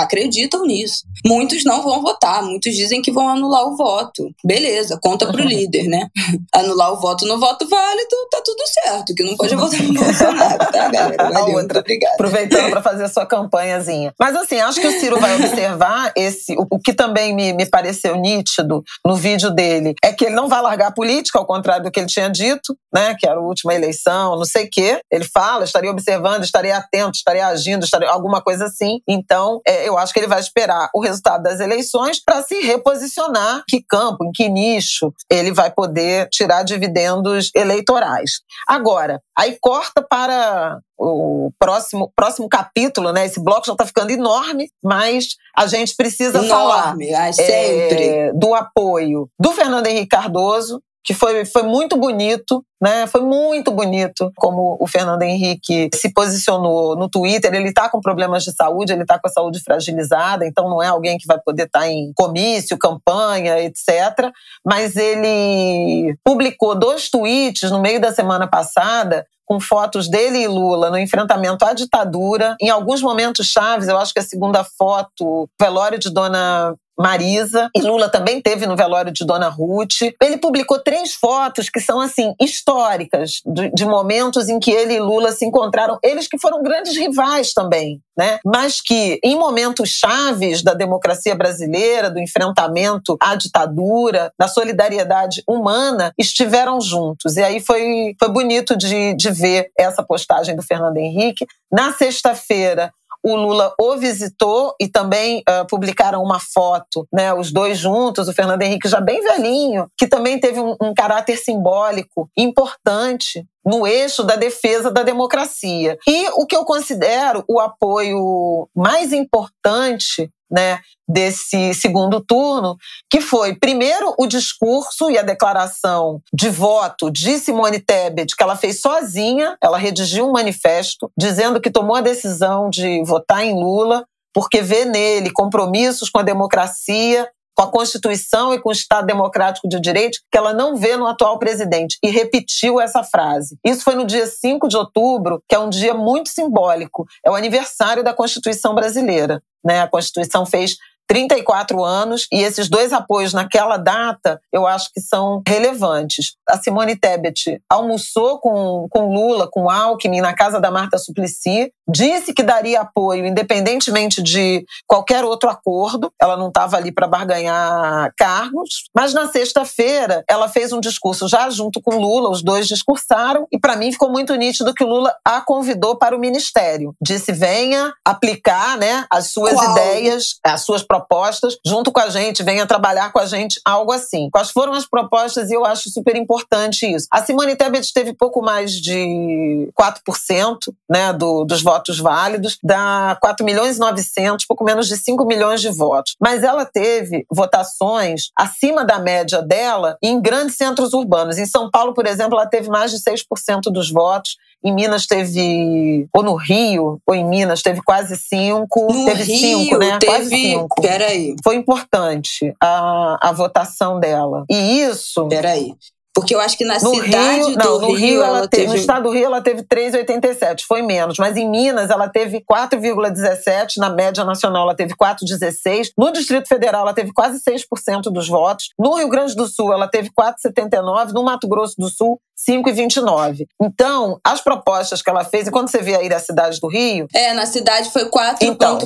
acreditam nisso. Muitos não vão votar, muitos dizem que vão anular o voto. Beleza, conta pro líder, né? Anular o voto no voto válido, tá tudo certo, que não pode votar no Bolsonaro, tá, galera? Valeu, outra, obrigada. Aproveitando para fazer a sua campanhazinha. Mas assim, acho que o Ciro vai observar esse, o, o que também me, me pareceu nítido no vídeo dele, é que ele não vai largar a política, ao contrário do que ele tinha dito, né? Que era a última eleição, não sei o quê. Ele fala, estaria observando, estaria atento, estaria agindo, estaria alguma coisa assim. Então, é, eu acho que ele vai esperar o resultado das eleições para se reposicionar que campo, em que nicho ele vai poder tirar dividendos eleitorais. Agora, aí corta para o próximo, próximo capítulo, né? Esse bloco já está ficando enorme, mas a gente precisa enorme, falar é, sempre. Do apoio do Fernando Henrique Cardoso, que foi, foi muito bonito, né? Foi muito bonito como o Fernando Henrique se posicionou no Twitter. Ele está com problemas de saúde, ele está com a saúde fragilizada, então não é alguém que vai poder estar tá em comício, campanha, etc. Mas ele publicou dois tweets no meio da semana passada com fotos dele e Lula no enfrentamento à ditadura. Em alguns momentos chaves, eu acho que a segunda foto, velório de Dona Marisa, e Lula também teve no velório de Dona Ruth. Ele publicou três fotos que são assim históricas de, de, momentos em que ele e Lula se encontraram, eles que foram grandes rivais também, né? Mas que em momentos chaves da democracia brasileira, do enfrentamento à ditadura, da solidariedade humana, estiveram juntos. E aí foi, foi bonito de, de ver essa postagem do Fernando Henrique. Na sexta-feira, o Lula o visitou e também uh, publicaram uma foto, né, os dois juntos, o Fernando Henrique já bem velhinho, que também teve um, um caráter simbólico importante no eixo da defesa da democracia. E o que eu considero o apoio mais importante né, desse segundo turno, que foi, primeiro, o discurso e a declaração de voto de Simone Tebet, que ela fez sozinha, ela redigiu um manifesto dizendo que tomou a decisão de votar em Lula porque vê nele compromissos com a democracia com a Constituição e com o Estado Democrático de Direito que ela não vê no atual presidente e repetiu essa frase. Isso foi no dia 5 de outubro, que é um dia muito simbólico, é o aniversário da Constituição brasileira. Né? A Constituição fez 34 anos e esses dois apoios naquela data eu acho que são relevantes. A Simone Tebet almoçou com, com Lula, com Alckmin na casa da Marta Suplicy, disse que daria apoio independentemente de qualquer outro acordo, ela não estava ali para barganhar cargos, mas na sexta-feira ela fez um discurso já junto com Lula, os dois discursaram e para mim ficou muito nítido que o Lula a convidou para o ministério. Disse: "Venha aplicar, né, as suas Qual? ideias, as suas propostas junto com a gente, venha trabalhar com a gente, algo assim. Quais foram as propostas? E eu acho super importante isso. A Simone Tebet teve pouco mais de 4% né, do, dos votos válidos, dá 4 milhões e 900, pouco menos de 5 milhões de votos. Mas ela teve votações acima da média dela em grandes centros urbanos. Em São Paulo, por exemplo, ela teve mais de 6% dos votos. Em Minas teve, ou no Rio, ou em Minas, teve quase 5. Teve 5, né? Teve, quase 5. Peraí. Foi importante a, a votação dela. E isso. Peraí. Porque eu acho que na no cidade Rio, do não, no Rio, ela, ela teve... No estado do Rio ela teve 3,87, foi menos. Mas em Minas ela teve 4,17, na média nacional ela teve 4,16. No Distrito Federal ela teve quase 6% dos votos. No Rio Grande do Sul ela teve 4,79. No Mato Grosso do Sul, 5,29. Então, as propostas que ela fez, e quando você vê aí da cidade do Rio. É, na cidade foi 4,41. Então,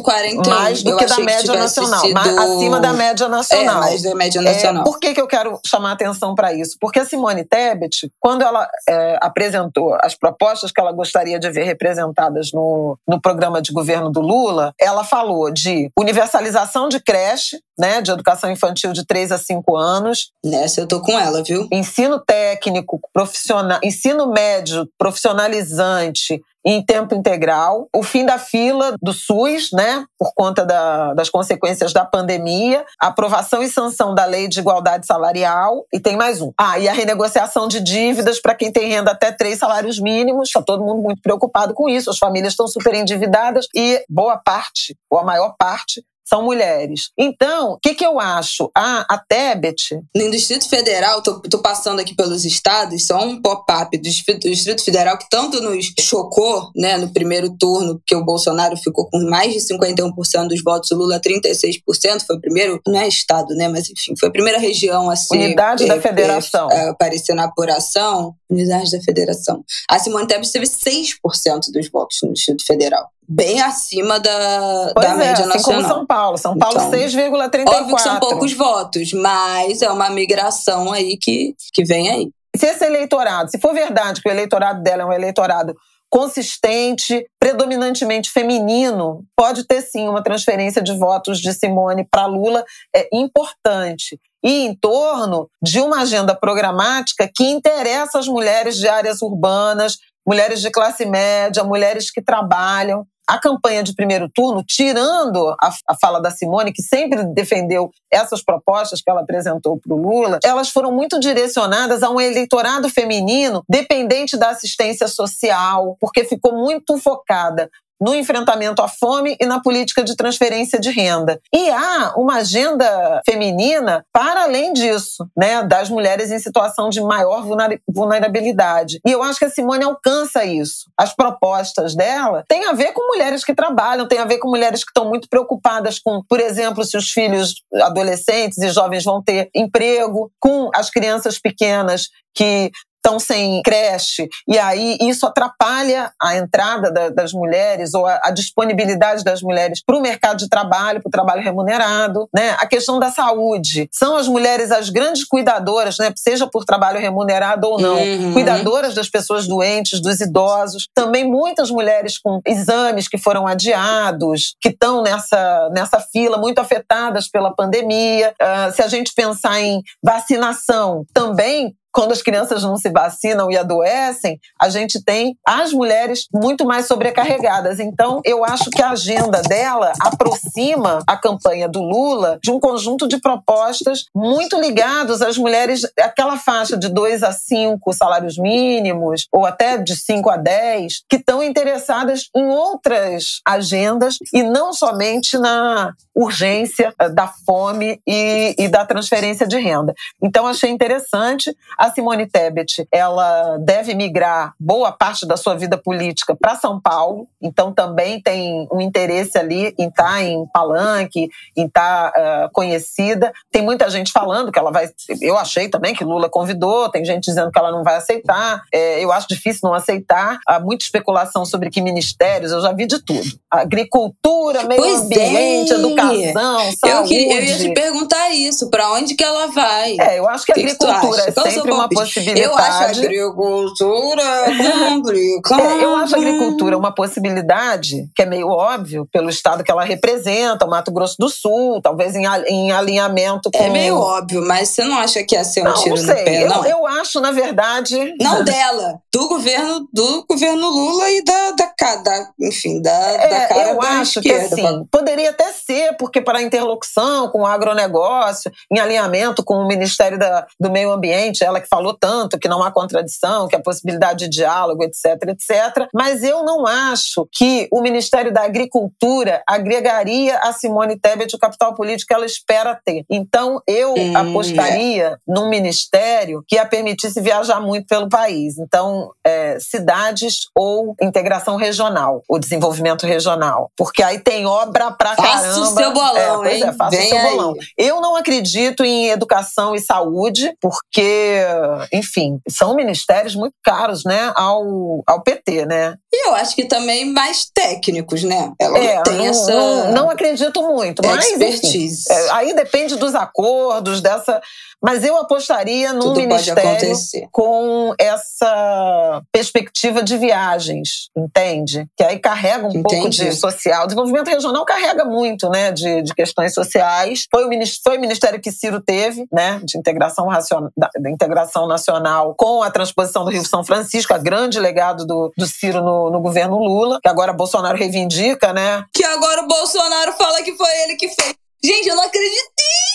mais do que da média que nacional. Mais, acima da média nacional. É, mais da média nacional. É, por que, que eu quero chamar atenção para isso? Porque a Simone Tebet, quando ela é, apresentou as propostas que ela gostaria de ver representadas no, no programa de governo do Lula, ela falou de universalização de creche, né, de educação infantil de 3 a 5 anos. Nessa eu tô com ela, viu? Ensino técnico, profissional, ensino médio profissionalizante em tempo integral, o fim da fila do SUS, né, por conta da, das consequências da pandemia, aprovação e sanção da lei de igualdade salarial e tem mais um. Ah, e a renegociação de dívidas para quem tem renda até três salários mínimos. Está todo mundo muito preocupado com isso. As famílias estão super endividadas e boa parte, ou a maior parte, são mulheres. Então, o que, que eu acho? A, a Tebet. No Distrito Federal, tô, tô passando aqui pelos estados, só um pop-up do Distrito Federal que tanto nos chocou, né, no primeiro turno, que o Bolsonaro ficou com mais de 51% dos votos, o Lula 36%, foi o primeiro, não é estado, né, mas enfim, foi a primeira região assim. Unidade é, da Federação. É, aparecer na apuração, Unidade da Federação. A Simone Tebet teve 6% dos votos no Distrito Federal bem acima da, pois da é, média assim nacional. Como São Paulo. São Paulo então, 6,34. Óbvio que são poucos votos, mas é uma migração aí que, que vem aí. Se esse eleitorado, se for verdade que o eleitorado dela é um eleitorado consistente, predominantemente feminino, pode ter sim uma transferência de votos de Simone para Lula é importante. E em torno de uma agenda programática que interessa as mulheres de áreas urbanas, mulheres de classe média, mulheres que trabalham. A campanha de primeiro turno, tirando a, a fala da Simone, que sempre defendeu essas propostas que ela apresentou para o Lula, elas foram muito direcionadas a um eleitorado feminino dependente da assistência social, porque ficou muito focada no enfrentamento à fome e na política de transferência de renda. E há uma agenda feminina para além disso, né, das mulheres em situação de maior vulnerabilidade. E eu acho que a Simone alcança isso. As propostas dela têm a ver com mulheres que trabalham, têm a ver com mulheres que estão muito preocupadas com, por exemplo, se os filhos adolescentes e jovens vão ter emprego, com as crianças pequenas que estão sem creche, e aí isso atrapalha a entrada da, das mulheres ou a, a disponibilidade das mulheres para o mercado de trabalho, para o trabalho remunerado. Né? A questão da saúde. São as mulheres as grandes cuidadoras, né? seja por trabalho remunerado ou não, uhum. cuidadoras das pessoas doentes, dos idosos. Também muitas mulheres com exames que foram adiados, que estão nessa, nessa fila, muito afetadas pela pandemia. Uh, se a gente pensar em vacinação, também quando as crianças não se vacinam e adoecem, a gente tem as mulheres muito mais sobrecarregadas. Então, eu acho que a agenda dela aproxima a campanha do Lula de um conjunto de propostas muito ligados às mulheres, aquela faixa de 2 a 5 salários mínimos, ou até de 5 a 10, que estão interessadas em outras agendas e não somente na urgência da fome e, e da transferência de renda. Então, achei interessante. A Simone Tebet, ela deve migrar boa parte da sua vida política para São Paulo, então também tem um interesse ali em estar tá em palanque, em estar tá, uh, conhecida. Tem muita gente falando que ela vai. Eu achei também que Lula convidou, tem gente dizendo que ela não vai aceitar. É, eu acho difícil não aceitar. Há muita especulação sobre que ministérios, eu já vi de tudo: agricultura, meio pois ambiente, é. educação, saúde. Eu, queria, eu ia te perguntar isso: para onde que ela vai? É, eu acho que, que agricultura é sempre uma possibilidade. Eu acho a agricultura complicada. É, eu acho a agricultura uma possibilidade, que é meio óbvio, pelo estado que ela representa, o Mato Grosso do Sul, talvez em, em alinhamento com. É meio óbvio, mas você não acha que ia ser um não, tiro não sei. no pé, não? Eu, acho, na verdade. Não dela, do governo, do governo Lula e da, da, da enfim, da, é, da cara Eu da acho esquerda. que assim, poderia até ser, porque para interlocução com o agronegócio, em alinhamento com o Ministério da, do Meio Ambiente, ela que falou tanto que não há contradição, que há possibilidade de diálogo, etc, etc. Mas eu não acho que o Ministério da Agricultura agregaria a Simone Tebet o capital político que ela espera ter. Então, eu hum, apostaria é. num ministério que a permitisse viajar muito pelo país. Então, é, cidades ou integração regional, o desenvolvimento regional. Porque aí tem obra pra faça caramba. Faça o seu bolão, é, hein? É, faça Vem o seu aí. bolão. Eu não acredito em educação e saúde, porque enfim, são ministérios muito caros, né, ao, ao PT, né? E eu acho que também mais técnicos, né? Ela é, tem não, essa. Não, não, acredito muito, mas. Expertise. Enfim, é, aí depende dos acordos, dessa. Mas eu apostaria num Tudo ministério com essa perspectiva de viagens, entende? Que aí carrega um Entendi. pouco de social. O desenvolvimento regional carrega muito, né, de, de questões sociais. Foi o, foi o ministério que Ciro teve, né, de integração, racional, da integração nacional com a transposição do Rio São Francisco, a grande legado do, do Ciro no, no governo Lula, que agora Bolsonaro reivindica, né? Que agora o Bolsonaro fala que foi ele que fez. Gente, eu não acreditei!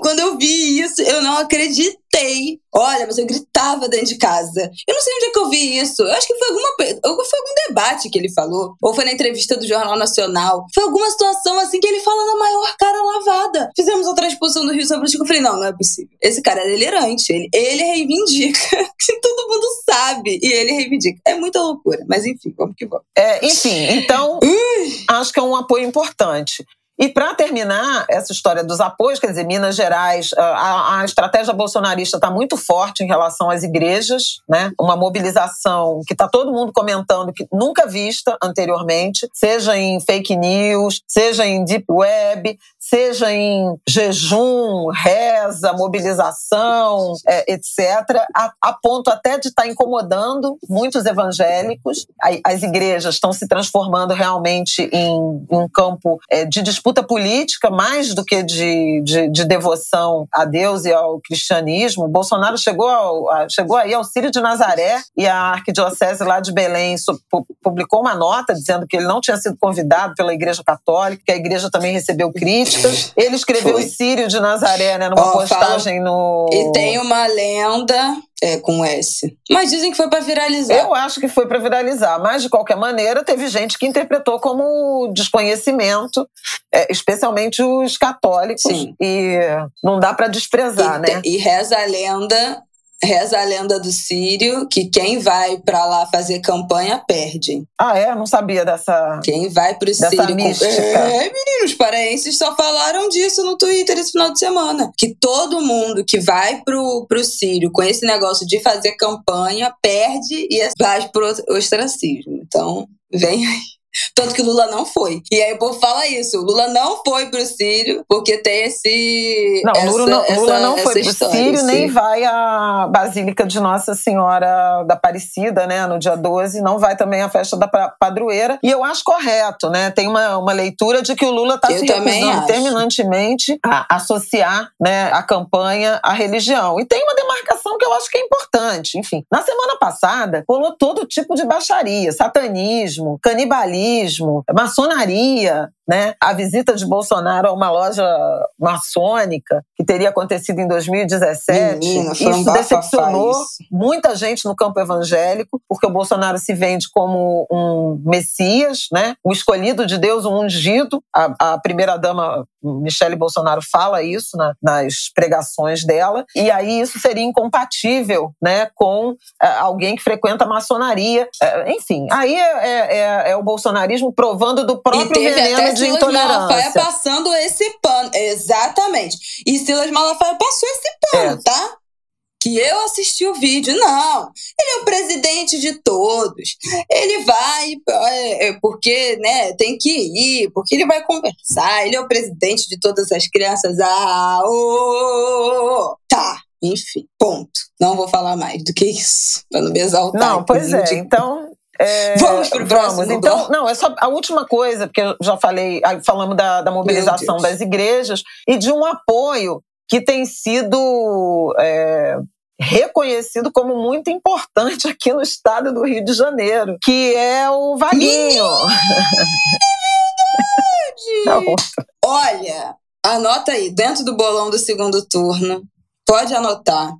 Quando eu vi isso, eu não acreditei. Olha, mas eu gritava dentro de casa. Eu não sei onde é que eu vi isso. Eu acho que foi alguma foi algum debate que ele falou, ou foi na entrevista do Jornal Nacional. Foi alguma situação assim que ele fala na maior cara lavada. Fizemos a transposição do Rio São Francisco. Eu falei, não, não é possível. Esse cara é delirante. Ele, ele reivindica. Todo mundo sabe. E ele reivindica. É muita loucura. Mas enfim, vamos que vamos. É, enfim, então, acho que é um apoio importante. E para terminar essa história dos apoios, quer dizer, Minas Gerais, a, a estratégia bolsonarista está muito forte em relação às igrejas, né? Uma mobilização que está todo mundo comentando que nunca vista anteriormente, seja em fake news, seja em deep web, seja em jejum, reza, mobilização, é, etc., a, a, ponto até de estar tá incomodando muitos evangélicos. As igrejas estão se transformando realmente em, um campo é, de disputa política mais do que de, de, de, devoção a Deus e ao cristianismo. Bolsonaro chegou, ao, chegou aí ao Círio de Nazaré e a arquidiocese lá de Belém publicou uma nota dizendo que ele não tinha sido convidado pela Igreja Católica, que a igreja também recebeu críticas. Ele escreveu Foi. o Círio de Nazaré, né, numa oh, postagem no. E tem uma lenda é, com S. Mas dizem que foi para viralizar. Eu acho que foi para viralizar, mas de qualquer maneira teve gente que interpretou como desconhecimento, é, especialmente os católicos. Sim. E não dá para desprezar, e, né? E reza a lenda Reza a lenda do Sírio que quem vai para lá fazer campanha perde. Ah, é? Não sabia dessa. Quem vai pro dessa Sírio. Mística. É, meninos, paraenses só falaram disso no Twitter esse final de semana. Que todo mundo que vai pro, pro Sírio com esse negócio de fazer campanha perde e vai pro ostracismo. Então, vem aí. Tanto que Lula não foi. E aí o povo fala isso. Lula não foi pro Sírio porque tem esse. Não, essa, Lula não, essa, Lula não foi pro Sírio, nem vai à Basílica de Nossa Senhora da Aparecida, né? No dia 12. Não vai também à festa da padroeira. E eu acho correto, né? Tem uma, uma leitura de que o Lula está se recusando terminantemente a associar né, a campanha à religião. E tem uma demarcação que eu acho que é importante. Enfim, na semana passada, rolou todo tipo de baixaria: satanismo, canibalismo maçonaria, né? A visita de Bolsonaro a uma loja maçônica que teria acontecido em 2017. Menina, isso um decepcionou isso. muita gente no campo evangélico, porque o Bolsonaro se vende como um messias, né? O escolhido de Deus, um ungido. A, a primeira dama Michele Bolsonaro fala isso na, nas pregações dela, e aí isso seria incompatível, né, com é, alguém que frequenta a maçonaria. É, enfim, aí é, é, é, é o bolsonarismo provando do próprio veneno de intolerância. Malafaia passando esse pano. Exatamente. E Silas Malafaia passou esse pano, é. tá? Que eu assisti o vídeo. Não. Ele é o presidente de todos. Ele vai, é, é, porque, né, tem que ir, porque ele vai conversar. Ele é o presidente de todas as crianças. Ah, oh, oh, oh. tá. Enfim, ponto. Não vou falar mais do que isso, para não me exaltar. Não, pois é. Então, é, vamos para o próximo. Então, não, é só a última coisa, porque eu já falei, falamos da, da mobilização das igrejas e de um apoio que tem sido é, reconhecido como muito importante aqui no estado do Rio de Janeiro, que é o Vaguinho. Verdade! Olha, anota aí, dentro do bolão do segundo turno, pode anotar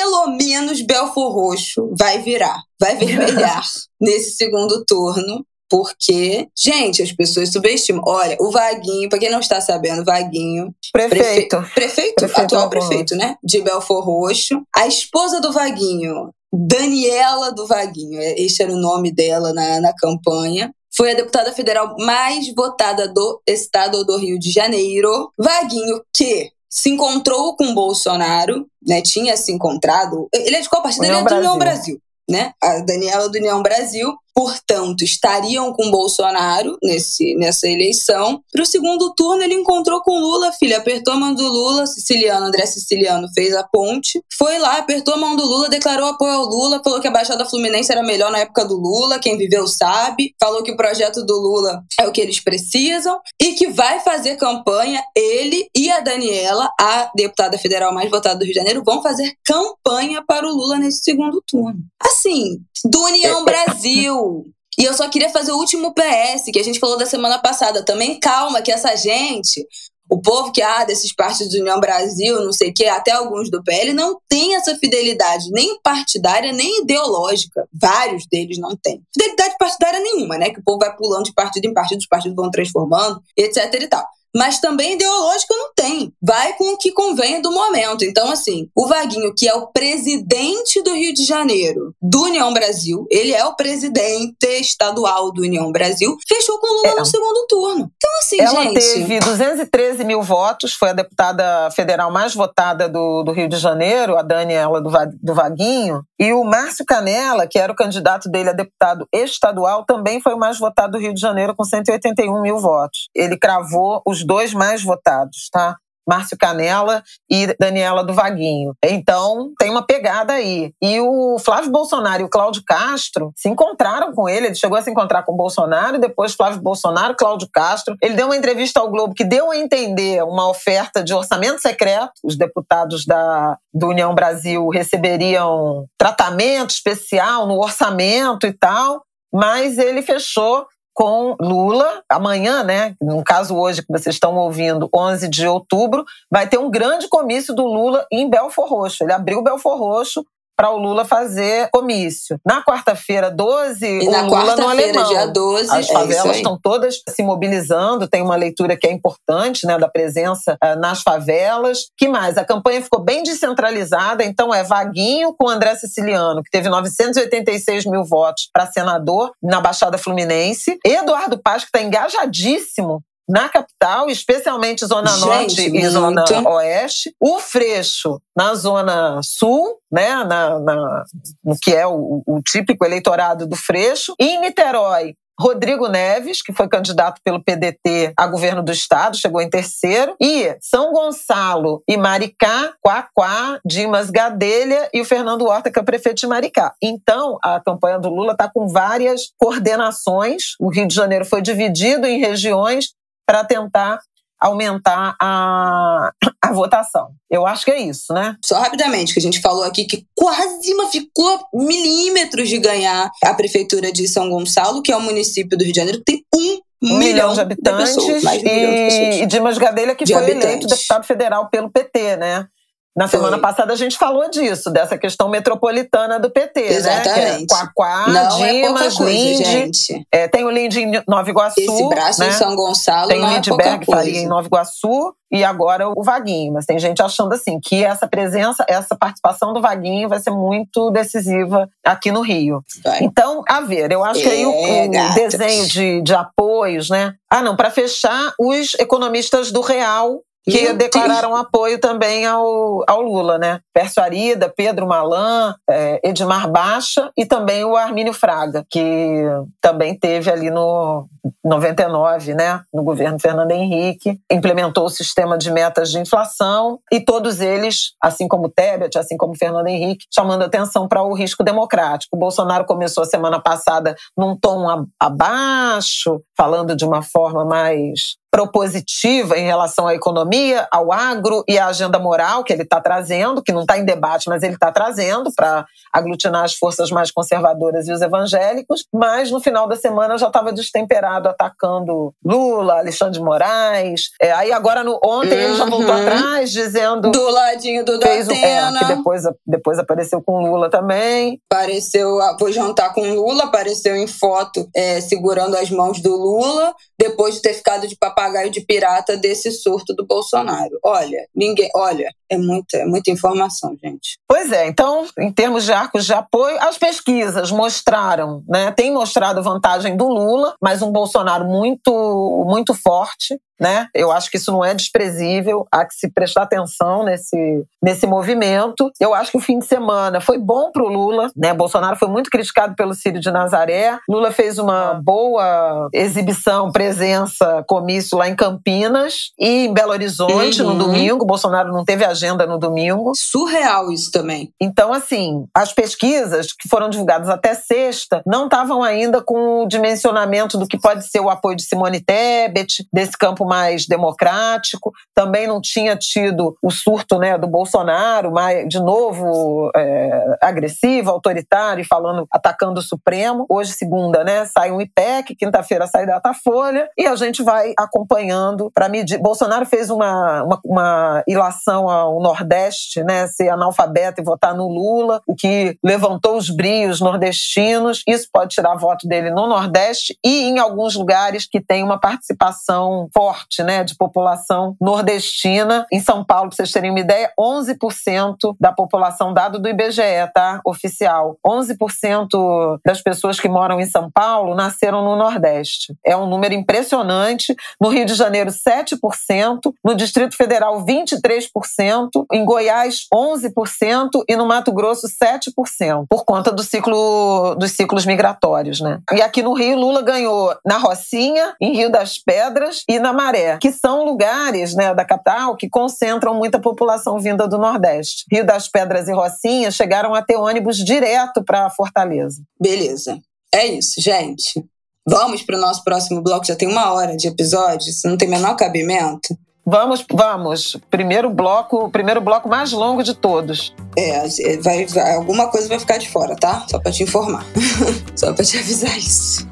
pelo menos Belfor Roxo vai virar, vai vermelhar nesse segundo turno. Porque, gente, as pessoas subestimam. Olha, o Vaguinho, para quem não está sabendo, Vaguinho. Prefeito. Prefe, prefeito, prefeito atual prefeito, né? De Belfor Roxo. A esposa do Vaguinho, Daniela do Vaguinho, é, este era o nome dela na, na campanha. Foi a deputada federal mais votada do estado do Rio de Janeiro. Vaguinho, que se encontrou com Bolsonaro, né? Tinha se encontrado. Ele é de qual partido? União ele é do Brasil. União Brasil, né? A Daniela do União Brasil. Portanto, estariam com Bolsonaro nesse, nessa eleição. Para o segundo turno, ele encontrou com Lula, filha, apertou a mão do Lula, siciliano, André Siciliano fez a ponte, foi lá, apertou a mão do Lula, declarou apoio ao Lula, falou que a Baixada Fluminense era melhor na época do Lula, quem viveu sabe, falou que o projeto do Lula é o que eles precisam e que vai fazer campanha, ele e a Daniela, a deputada federal mais votada do Rio de Janeiro, vão fazer campanha para o Lula nesse segundo turno. Assim, do União Brasil. E eu só queria fazer o último PS, que a gente falou da semana passada. Também calma, que essa gente, o povo que, ah, desses partidos do União Brasil, não sei o quê, até alguns do PL, não tem essa fidelidade, nem partidária, nem ideológica. Vários deles não têm. Fidelidade partidária nenhuma, né? Que o povo vai pulando de partido em partido, os partidos vão transformando, etc e tal mas também ideológica não tem. Vai com o que convém do momento. Então, assim, o Vaguinho, que é o presidente do Rio de Janeiro, do União Brasil, ele é o presidente estadual do União Brasil, fechou com Lula é. no segundo turno. Então, assim, Ela gente. teve 213 mil votos, foi a deputada federal mais votada do, do Rio de Janeiro, a Daniela do, do Vaguinho. E o Márcio Canela, que era o candidato dele a deputado estadual, também foi o mais votado do Rio de Janeiro, com 181 mil votos. Ele cravou os dois mais votados, tá? Márcio Canela e Daniela do Vaguinho. Então, tem uma pegada aí. E o Flávio Bolsonaro e o Cláudio Castro se encontraram com ele. Ele chegou a se encontrar com o Bolsonaro, depois Flávio Bolsonaro, Cláudio Castro. Ele deu uma entrevista ao Globo que deu a entender uma oferta de orçamento secreto. Os deputados da, do União Brasil receberiam tratamento especial no orçamento e tal. Mas ele fechou com Lula. Amanhã, né, no caso hoje que vocês estão ouvindo, 11 de outubro, vai ter um grande comício do Lula em Belfor Roxo. Ele abriu Belfor Roxo para o Lula fazer comício. Na quarta-feira, 12, e o na Lula no Alemão. dia 12, As é favelas estão todas se mobilizando, tem uma leitura que é importante, né, da presença uh, nas favelas. Que mais? A campanha ficou bem descentralizada, então é Vaguinho com André Siciliano, que teve 986 mil votos para senador na Baixada Fluminense. Eduardo Paz, que está engajadíssimo na capital, especialmente Zona Gente, Norte e muito. Zona Oeste. O Freixo na Zona Sul, né, na, na, no que é o, o típico eleitorado do Freixo. E em Niterói, Rodrigo Neves, que foi candidato pelo PDT a governo do estado, chegou em terceiro. E São Gonçalo e Maricá, Quaquá, Dimas Gadelha e o Fernando Horta, que é o prefeito de Maricá. Então, a campanha do Lula está com várias coordenações. O Rio de Janeiro foi dividido em regiões para tentar aumentar a, a votação. Eu acho que é isso, né? Só rapidamente, que a gente falou aqui que quase ficou milímetros de ganhar a prefeitura de São Gonçalo, que é o município do Rio de Janeiro, que tem um, Um milhão, de habitantes pessoas, um milhão de e, pessoas. e Dimas Gadelha, que De foi habitantes. eleito deputado federal pelo PT, né? Na Foi. semana passada a gente falou disso, dessa questão metropolitana do PT, né? É Exatamente. Quaquá, Não é Dimas, coisa, Linde. gente. É, tem o Linde em Nova Iguaçu. Esse braço né? em São Gonçalo Tem o é Lindbergh Faria em coisa. Nova Iguaçu e agora o Vaguinho. Mas tem gente achando assim que essa presença, essa participação do Vaguinho vai ser muito decisiva aqui no Rio. Vai. Então, a ver, eu acho que aí o, É, o desenho de, de apoios, né? Ah, não, para fechar, os economistas do Real que Meu declararam apoio também ao, ao Lula, né? Pércio Arida, Pedro Malan, eh, Edmar Baixa e também o Armínio Fraga, que também teve ali no 99, né? No governo Fernando Henrique, implementou o sistema de metas de inflação e todos eles, assim como Tebet, assim como Fernando Henrique, chamando atenção para o risco democrático. O Bolsonaro começou a semana passada num tom abaixo, falando de uma forma mais propositiva em relação à economia, ao agro e à agenda moral que ele está trazendo, que não está em debate, mas ele está trazendo para aglutinar as forças mais conservadoras e os evangélicos. Mas no final da semana já estava destemperado, atacando Lula, Alexandre de Moraes. É, aí agora no, ontem ele já voltou Uhum. atrás dizendo Do ladinho do fez o, é, que depois, depois apareceu com Lula também. Apareceu, ah, foi jantar com Lula, apareceu em foto é, segurando as mãos do Lula, depois de ter ficado de papagaio de pirata desse surto do Bolsonaro. Olha, ninguém. Olha, é muita, é muita informação, gente. Pois é, então, em termos de arcos de apoio, as pesquisas mostraram, né, tem mostrado vantagem do Lula, mas um Bolsonaro muito, muito forte. né? Eu acho que isso não é desprezível, há que se prestar atenção nesse, nesse movimento. Eu acho que o fim de semana foi bom para o Lula, né? Bolsonaro foi muito criticado pelo Círio de Nazaré. Lula fez uma boa exibição, presença, comício lá em Campinas e em Belo Horizonte uhum. no domingo. Bolsonaro não teve agenda no domingo. Surreal isso também. Então, assim, as pesquisas que foram divulgadas até sexta não estavam ainda com o dimensionamento do que pode ser o apoio de Simone Tebet, desse campo mais democrático. Também não tinha tido o surto né, do Bolsonaro, mais, de novo é, agressivo, autoritário, falando, atacando o Supremo. Hoje, segunda, né, sai um IPEC, quinta-feira sai Datafolha, e a gente vai acompanhando para medir. Bolsonaro fez uma, uma, uma ilação ao Nordeste, né, ser analfabeto e votar no Lula, o que levantou os brios nordestinos. Isso pode tirar voto dele no Nordeste e em alguns lugares que tem uma participação forte né, de população nordestina. Em São Paulo, para vocês terem uma ideia, 11% da população, dado do IBGE, tá? Oficial. 11% das pessoas que moram em São Paulo nasceram no Nordeste. É um número impressionante. No Rio de Janeiro, 7%. No Distrito Federal, 23%. Em Goiás, 11%. E no Mato Grosso, 7%. Por conta do ciclo, dos ciclos migratórios, né? E aqui no Rio, Lula ganhou na Rocinha, em Rio das Pedras e na Maré, que são lugares né, da capital que concentram muita população vinda do Nordeste. Rio das Pedras e Rocinha chegaram a ter ônibus direto para Fortaleza. Beleza. É isso, gente. Vamos para o nosso próximo bloco. Já tem uma hora de episódio, isso não tem menor cabimento. Vamos, vamos. Primeiro bloco, primeiro bloco mais longo de todos. É, vai, vai alguma coisa vai ficar de fora, tá? Só para te informar. Só para te avisar isso.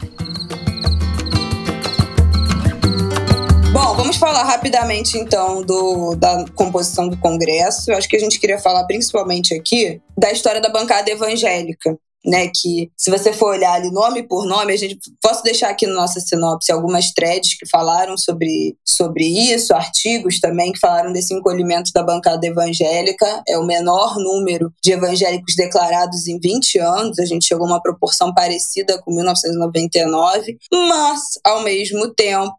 Bom, vamos falar rapidamente então do, da composição do Congresso. Eu acho que a gente queria falar principalmente aqui da história da bancada evangélica né? Que se você for olhar ali nome por nome, a gente posso deixar aqui na no nossa sinopse algumas threads que falaram sobre, sobre isso, artigos também que falaram desse encolhimento da bancada evangélica. É o menor número de evangélicos declarados em 20 anos. A gente chegou a uma proporção parecida com 1999, mas ao mesmo tempo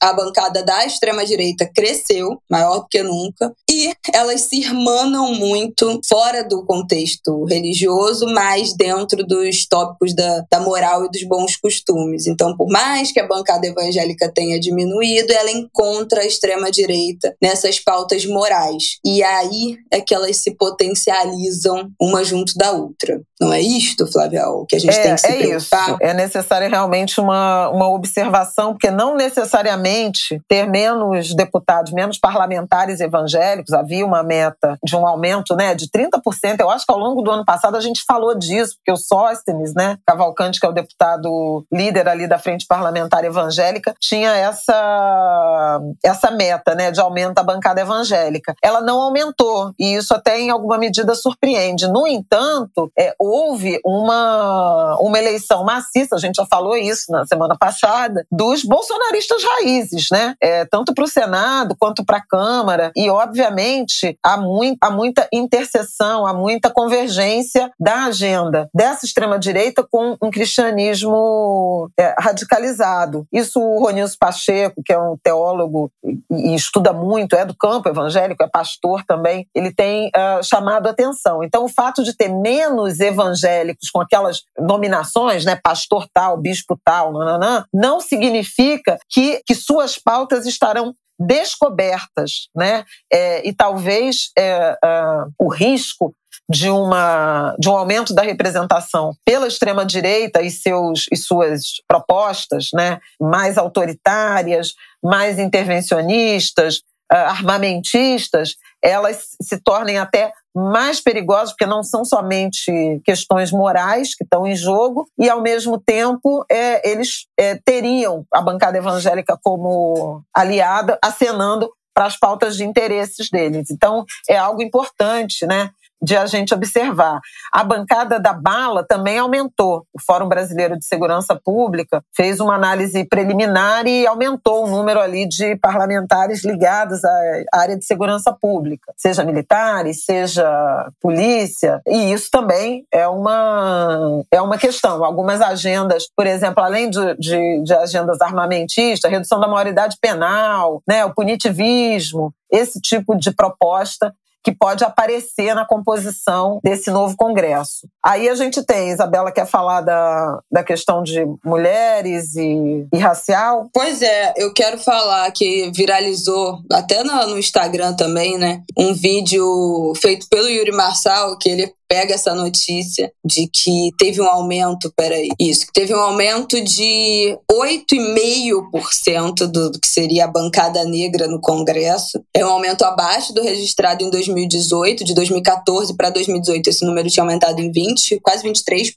a bancada da extrema-direita cresceu, maior do que nunca, e elas se irmanam muito fora do contexto religioso, mas dentro dos tópicos da, da moral e dos bons costumes. Então, por mais que a bancada evangélica tenha diminuído, ela encontra a extrema-direita nessas pautas morais. E aí é que elas se potencializam uma junto da outra. Não é isto, Flávia, o que a gente é, tem que se é preocupar? Isso. É necessário realmente uma, uma observação, porque não necessariamente ter menos deputados, menos parlamentares evangélicos, havia uma meta de um aumento né, de 30%. Eu acho que ao longo do ano passado a gente falou disso, porque o Sóstenes, né, Cavalcante, que é o deputado líder ali da Frente Parlamentar Evangélica, tinha essa, essa meta né, de aumento da bancada evangélica. Ela não aumentou, e isso até em alguma medida surpreende. No entanto, é, houve uma, uma eleição maciça, a gente já falou isso na semana passada, dos bolsonaristas raízes, né? É, tanto para o Senado quanto para a Câmara. E, obviamente, há, muito, há muita interseção, há muita convergência da agenda dessa extrema-direita com um cristianismo é, radicalizado. Isso o Ronilson Pacheco, que é um teólogo e, e, estuda muito, é do campo evangélico, é pastor também, ele tem uh, chamado atenção. Então, o fato de ter menos evangélicos com aquelas nominações, né, pastor tal, bispo tal, nananã, não significa que, que suas pautas estarão descobertas, né? É, e talvez é, uh, o risco de, uma, de um aumento da representação pela extrema direita e seus e suas propostas, né, mais autoritárias, mais intervencionistas, uh, armamentistas, elas se tornem até mais perigosas, porque não são somente questões morais que estão em jogo, e ao mesmo tempo é, eles é, teriam a bancada evangélica como aliada, acenando para as pautas de interesses deles. Então, é algo importante, né? De a gente observar. A bancada da bala também aumentou. O Fórum Brasileiro de Segurança Pública fez uma análise preliminar e aumentou o número ali de parlamentares ligados à área de segurança pública, seja militares, seja polícia. E isso também é uma, é uma questão. Algumas agendas, por exemplo, além de, de, de agendas armamentistas, redução da maioridade penal, né, o punitivismo, esse tipo de proposta que pode aparecer na composição desse novo Congresso. Aí a gente tem, Isabela quer falar da, da questão de mulheres e, e racial? Pois é, eu quero falar que viralizou, até no, no Instagram também, né? Um vídeo feito pelo Yuri Marçal, que ele pega essa notícia de que teve um aumento, peraí, isso, que teve um aumento de 8,5% do, do que seria a bancada negra no Congresso. É um aumento abaixo do registrado em 2018, de 2014 para 2018 esse número tinha aumentado em 20, quase 23%.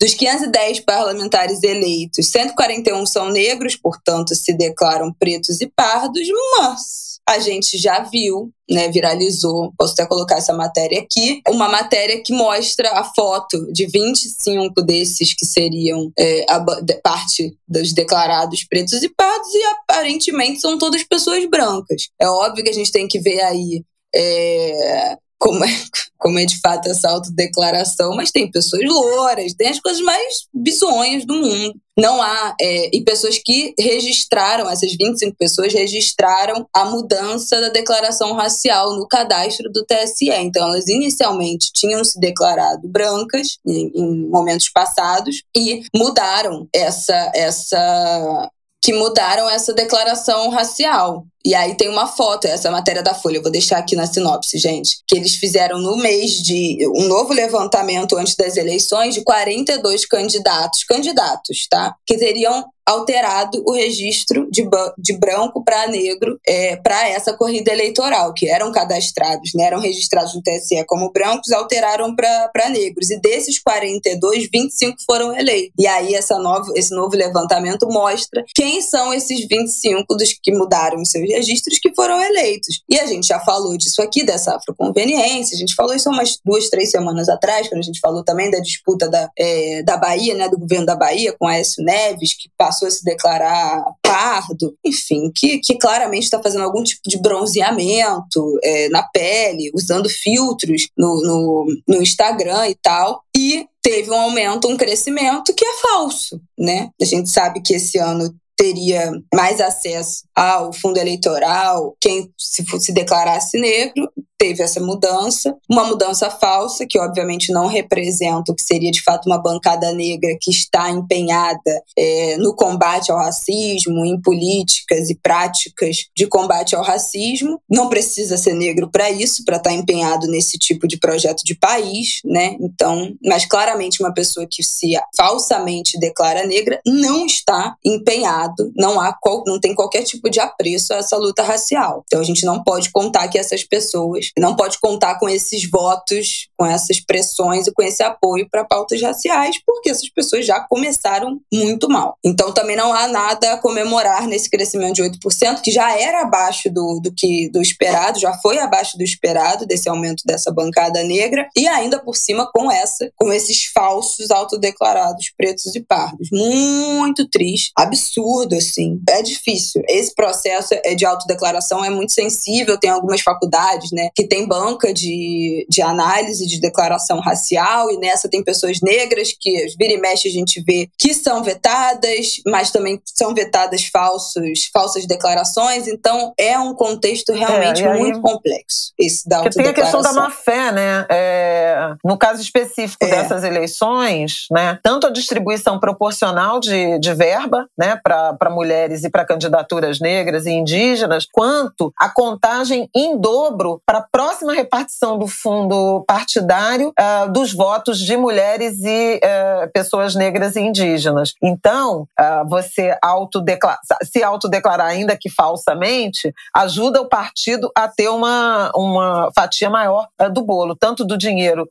Dos 510 parlamentares eleitos, 141 são negros, portanto se declaram pretos e pardos, mas a gente já viu, né, viralizou, posso até colocar essa matéria aqui, uma matéria que mostra a foto de 25 desses que seriam é, a parte dos declarados pretos e pardos e aparentemente são todas pessoas brancas. É óbvio que a gente tem que ver aí é, como é, como é de fato essa autodeclaração, mas tem pessoas louras, tem as coisas mais bizonhas do mundo. Não há. É, e pessoas que registraram, essas 25 pessoas registraram a mudança da declaração racial no cadastro do TSE. Então, elas inicialmente tinham se declarado brancas em, em momentos passados e mudaram essa, essa que mudaram essa declaração racial. E aí tem uma foto, essa matéria da Folha, eu vou deixar aqui na sinopse, gente, que eles fizeram no mês de um novo levantamento antes das eleições de 42 candidatos, candidatos, tá? Que teriam alterado o registro de, de branco para negro é, para essa corrida eleitoral, que eram cadastrados, né, eram registrados no TSE como brancos, alteraram para negros. E desses 42, 25 foram eleitos. E aí essa novo, esse novo levantamento mostra quem são esses 25 dos que mudaram seus registros que foram eleitos. E a gente já falou disso aqui, dessa afroconveniência, a gente falou isso umas duas, três semanas atrás, quando a gente falou também da disputa da, é, da Bahia, né, do governo da Bahia com Aécio Neves, que passou a se declarar pardo, enfim, que, que claramente está fazendo algum tipo de bronzeamento é, na pele, usando filtros no, no, no Instagram e tal. E teve um aumento, um crescimento que é falso, né? A gente sabe que esse ano teria mais acesso ao fundo eleitoral quem se, se declarasse negro teve essa mudança, uma mudança falsa, que obviamente não representa o que seria de fato uma bancada negra que está empenhada é, no combate ao racismo, em políticas e práticas de combate ao racismo. Não precisa ser negro para isso, para estar tá empenhado nesse tipo de projeto de país, né? Então, mas claramente uma pessoa que se falsamente declara negra não está empenhado, não há não tem qualquer tipo de apreço a essa luta racial. Então a gente não pode contar que essas pessoas não pode contar com esses votos, com essas pressões e com esse apoio para pautas raciais, porque essas pessoas já começaram muito mal. Então também não há nada a comemorar nesse crescimento de 8%, que já era abaixo do, do que do esperado, já foi abaixo do esperado desse aumento dessa bancada negra, e ainda por cima com essa, com esses falsos autodeclarados pretos e pardos. Muito triste, absurdo assim. É difícil. Esse processo é de autodeclaração é muito sensível, tem algumas faculdades, né, que tem banca de, de análise de declaração racial, e nessa tem pessoas negras que vira e mexe a gente vê que são vetadas, mas também são vetadas falsos, falsas declarações. Então é um contexto realmente é, aí, muito complexo esse da Tem a questão da má-fé, né? É, no caso específico é. dessas eleições, né? Tanto a distribuição proporcional de, de verba né, para mulheres e para candidaturas negras e indígenas, quanto a contagem em dobro para próxima repartição do fundo partidário uh, dos votos de mulheres e uh, pessoas negras e indígenas. Então, uh, você autodeclara, se autodeclarar, ainda que falsamente, ajuda o partido a ter uma, uma fatia maior do bolo, tanto do dinheiro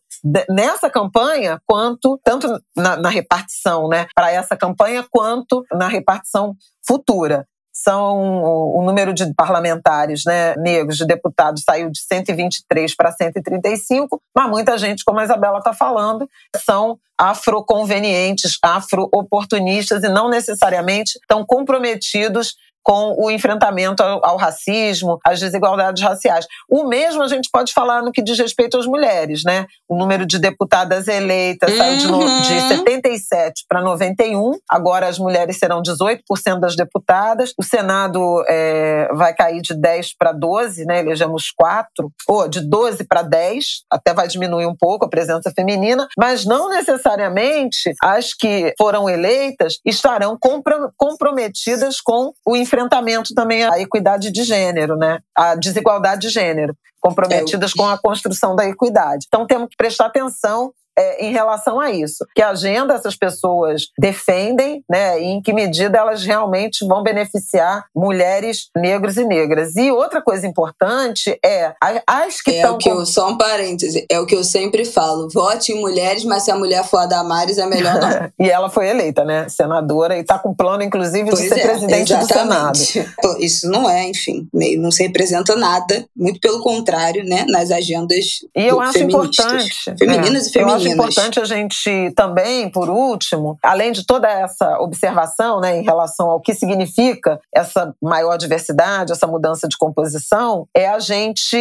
nessa campanha, quanto tanto na, na repartição né, para essa campanha, quanto na repartição futura. São o, número de parlamentares né, negros, de deputados, saiu de 123 para 135, mas muita gente, como a Isabela está falando, são afroconvenientes, afro-oportunistas e não necessariamente estão comprometidos com o enfrentamento ao, ao, racismo, às desigualdades raciais. O mesmo a gente pode falar no que diz respeito às mulheres, né? O número de deputadas eleitas uhum. saiu de, no, de 77 para 91, agora as mulheres serão 18% das deputadas, o Senado é, vai cair de 10 para 12, né? Elegemos quatro, ou de 12 para 10, até vai diminuir um pouco a presença feminina, mas não necessariamente as que foram eleitas estarão comprometidas com o enfrentamento enfrentamento também à equidade de gênero, né? À desigualdade de gênero, comprometidas é. com a construção da equidade. Então temos que prestar atenção é, em relação a isso. Que agenda essas pessoas defendem, né? E em que medida elas realmente vão beneficiar mulheres negros e negras. E outra coisa importante é as que estão. É o que eu, só um parêntese, é o que eu sempre falo: vote em mulheres, mas se a mulher for a Damares, é melhor não. e ela foi eleita, né? Senadora, e está com plano, inclusive, pois de ser é, presidente exatamente. do Senado. Isso não é, enfim, não se representa nada, muito pelo contrário, né? Nas agendas. E eu acho importante. Femininas é, e femininas acho importante a gente também, por último, além de toda essa observação né, em relação ao que significa essa maior diversidade, essa mudança de composição, é a gente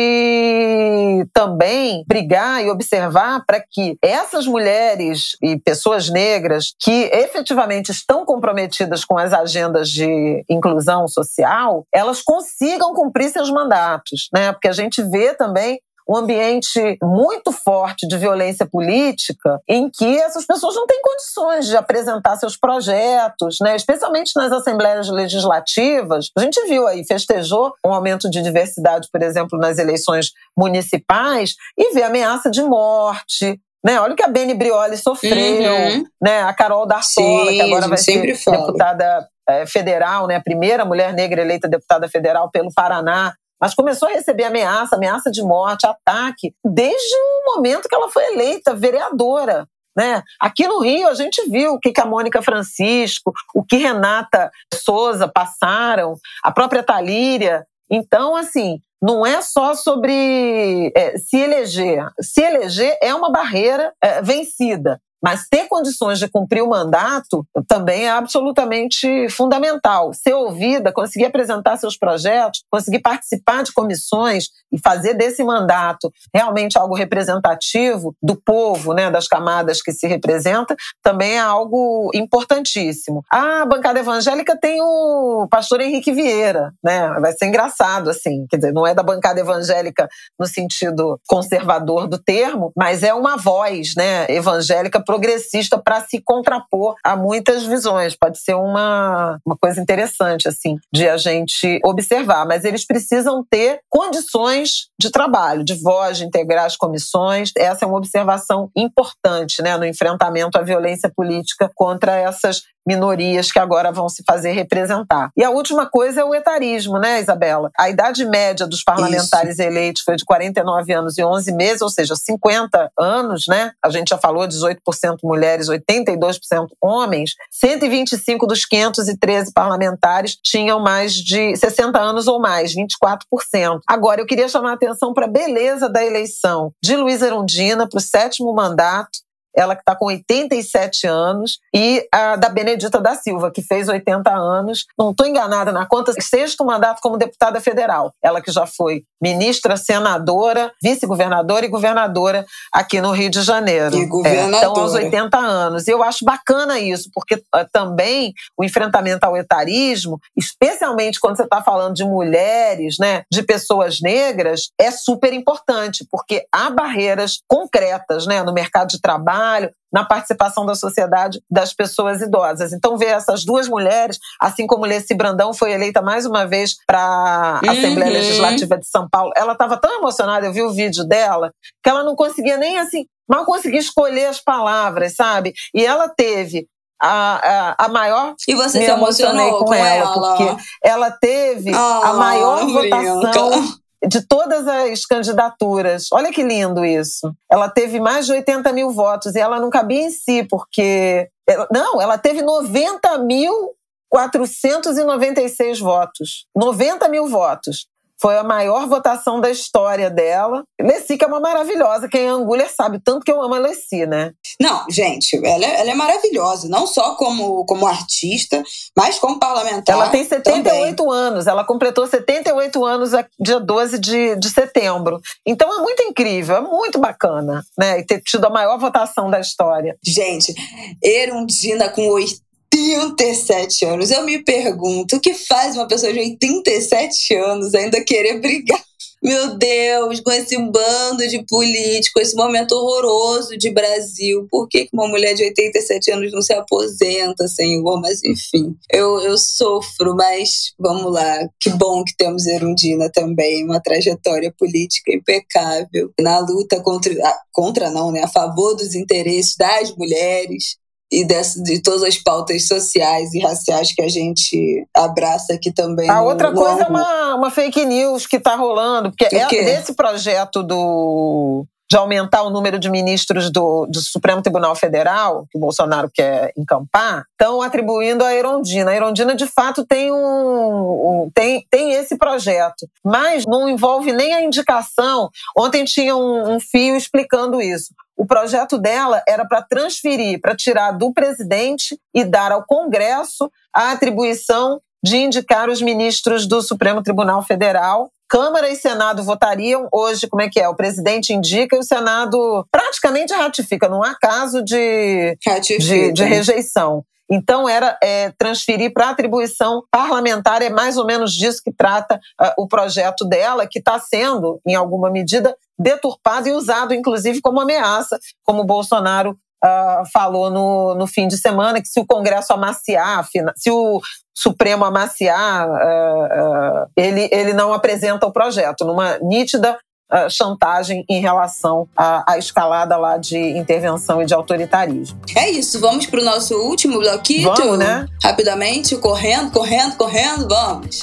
também brigar e observar para que essas mulheres e pessoas negras que efetivamente estão comprometidas com as agendas de inclusão social, elas consigam cumprir seus mandatos, né? Porque a gente vê também um ambiente muito forte de violência política, em que essas pessoas não têm condições de apresentar seus projetos, né? especialmente nas assembleias legislativas. A gente viu aí, festejou um aumento de diversidade, por exemplo, nas eleições municipais, e vê ameaça de morte, né? Olha o que a Beni Brioli sofreu, uhum. né? A Carol D'Artola, que agora vai ser falo. deputada é, federal, né? A primeira mulher negra eleita deputada federal pelo Paraná mas começou a receber ameaça, ameaça de morte, ataque, desde o momento que ela foi eleita vereadora. Né? Aqui no Rio a gente viu o que, que a Mônica Francisco, o que Renata Souza passaram, a própria Talíria. Então, assim, não é só sobre é, se eleger. Se eleger é uma barreira é, vencida. Mas ter condições de cumprir o mandato também é absolutamente fundamental. Ser ouvida, conseguir apresentar seus projetos, conseguir participar de comissões e fazer desse mandato realmente algo representativo do povo, né, das camadas que se representa, também é algo importantíssimo. A bancada evangélica tem o pastor Henrique Vieira, né? Vai ser engraçado assim, quer dizer, não é da bancada evangélica no sentido conservador do termo, mas é uma voz, né, evangélica progressista para se contrapor a muitas visões. Pode ser uma, uma coisa interessante, assim, de a gente observar. Mas eles precisam ter condições de trabalho, de voz, de integrar as comissões. Essa é uma observação importante né, no enfrentamento à violência política contra essas minorias que agora vão se fazer representar. E a última coisa é o etarismo, né, Isabela? A idade média dos parlamentares Isso. eleitos foi de 49 anos e 11 meses, ou seja, 50 anos, né? A gente já falou 18% mulheres, 82% homens. 125 dos 513 parlamentares tinham mais de 60 anos ou mais, 24%. Agora, eu queria chamar a atenção para a beleza da eleição de Luiz Erundina para o sétimo mandato ela que está com 87 anos, e a da Benedita da Silva, que fez 80 anos. Não estou enganada na conta, sexto mandato como deputada federal. Ela que já foi ministra, senadora, vice-governadora e governadora aqui no Rio de Janeiro. E governadora. É, então, aos 80 anos. E eu acho bacana isso, porque uh, também o enfrentamento ao etarismo, especialmente quando você está falando de mulheres, né, de pessoas negras, é super importante, porque há barreiras concretas né, no mercado de trabalho trabalho, na participação da sociedade das pessoas idosas. Então, ver essas duas mulheres, assim como Leci Brandão foi eleita mais uma vez para a uhum. Assembleia Legislativa de São Paulo, ela estava tão emocionada, eu vi o vídeo dela, que ela não conseguia nem assim, mal conseguia escolher as palavras, sabe? E ela teve a, a, a, maior. E você me se emocionou com, com ela, ela, porque ela teve a maior votação de todas as candidaturas. Olha que lindo isso. Ela teve mais de 80 mil votos e ela não cabia em si, porque. Não, ela teve 90 mil 496 votos, 90 mil votos. Foi a maior votação da história dela. Lessi, que é uma maravilhosa. Quem é Anguler sabe tanto que eu amo a Lessi, né? Não, gente, ela é, ela é maravilhosa. Não só como, como artista, mas como parlamentar. Ela tem 78 também. anos. Ela completou 78 anos dia 12 de, de setembro. Então é muito incrível, é muito bacana, né? E ter tido a maior votação da história. Gente, Erundina com 80 87 anos. Eu me pergunto, o que faz uma pessoa de 87 anos ainda querer brigar? Meu Deus, com esse bando de políticos, esse momento horroroso de Brasil. Por que uma mulher de 87 anos não se aposenta, Senhor? Mas enfim, eu, eu sofro, mas vamos lá. Que bom que temos Erundina também, uma trajetória política impecável na luta contra, contra não, né? A favor dos interesses das mulheres e dessa, de todas as pautas sociais e raciais que a gente abraça aqui também. A outra no coisa é uma, uma fake news que está rolando, porque é, desse projeto do de aumentar o número de ministros do, do, Supremo Tribunal Federal, que o Bolsonaro quer encampar, estão atribuindo a Erondina. A Erondina, de fato, tem, um, um, tem, tem esse projeto, mas não envolve nem a indicação. Ontem tinha um, um fio explicando isso. O projeto dela era para transferir, para tirar do presidente e dar ao Congresso a atribuição de indicar os ministros do Supremo Tribunal Federal. Câmara e Senado votariam hoje, como é que é? O presidente indica e o Senado praticamente ratifica, não há caso de, de, de rejeição. Então, era é, transferir para atribuição parlamentar, é mais ou menos disso que trata uh, o projeto dela, que está sendo, em alguma medida, deturpado e usado, inclusive, como ameaça, como o Bolsonaro uh, falou no, no fim de semana, que se o Congresso amaciar, se o Supremo amaciar, uh, ele, ele não apresenta o projeto, numa nítida Uh, chantagem em relação à, à, escalada lá de intervenção e de autoritarismo. É isso, vamos para o nosso último bloquinho? Né? Rapidamente, correndo, correndo, correndo, vamos.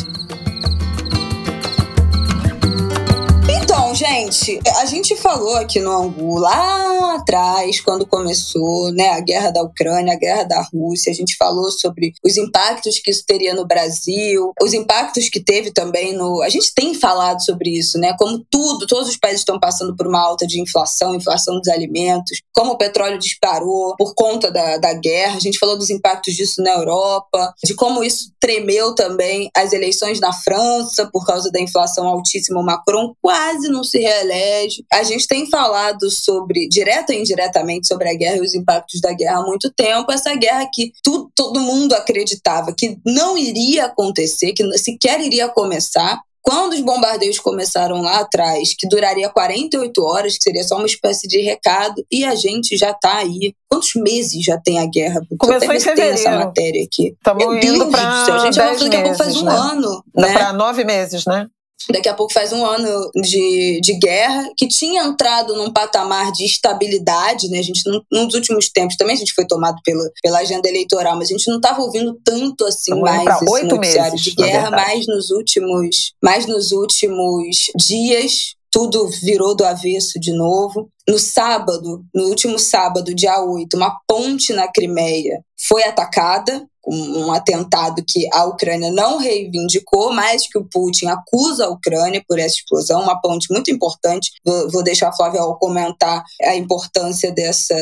Gente, a gente falou aqui no Angu lá atrás, quando começou né, a guerra da Ucrânia, a guerra da Rússia, a gente falou sobre os impactos que isso teria no Brasil, os impactos que teve também no. A gente tem falado sobre isso, né? Como tudo, todos os países estão passando por uma alta de inflação, inflação dos alimentos, como o petróleo disparou por conta da, da guerra. A gente falou dos impactos disso na Europa, de como isso tremeu também as eleições na França por causa da inflação altíssima. O Macron quase não se reelege. A gente tem falado sobre, direta e indiretamente, sobre a guerra e os impactos da guerra há muito tempo. Essa guerra que tu, todo mundo acreditava que não iria acontecer, que sequer iria começar. Quando os bombardeios começaram lá atrás, que duraria 48 horas, que seria só uma espécie de recado, e a gente já está aí. Quantos meses já tem a guerra? Começou em fevereiro. essa matéria aqui. Estamos indo para A gente já daqui a pouco faz um né? ano. Né? Para nove meses, né? Daqui a pouco faz um ano de, de guerra, que tinha entrado num patamar de estabilidade, né? A gente, num, nos últimos tempos, também a gente foi tomado pela, pela agenda eleitoral, mas a gente não estava ouvindo tanto assim mais esse noticiário meses, de guerra, mais nos últimos, mais nos últimos dias tudo virou do avesso de novo. No sábado, no último sábado, dia 8, uma ponte na Crimeia foi atacada um atentado que a Ucrânia não reivindicou, mas que o Putin acusa a Ucrânia por essa explosão, uma ponte muito importante. Vou, vou deixar a Flávia comentar a importância dessa,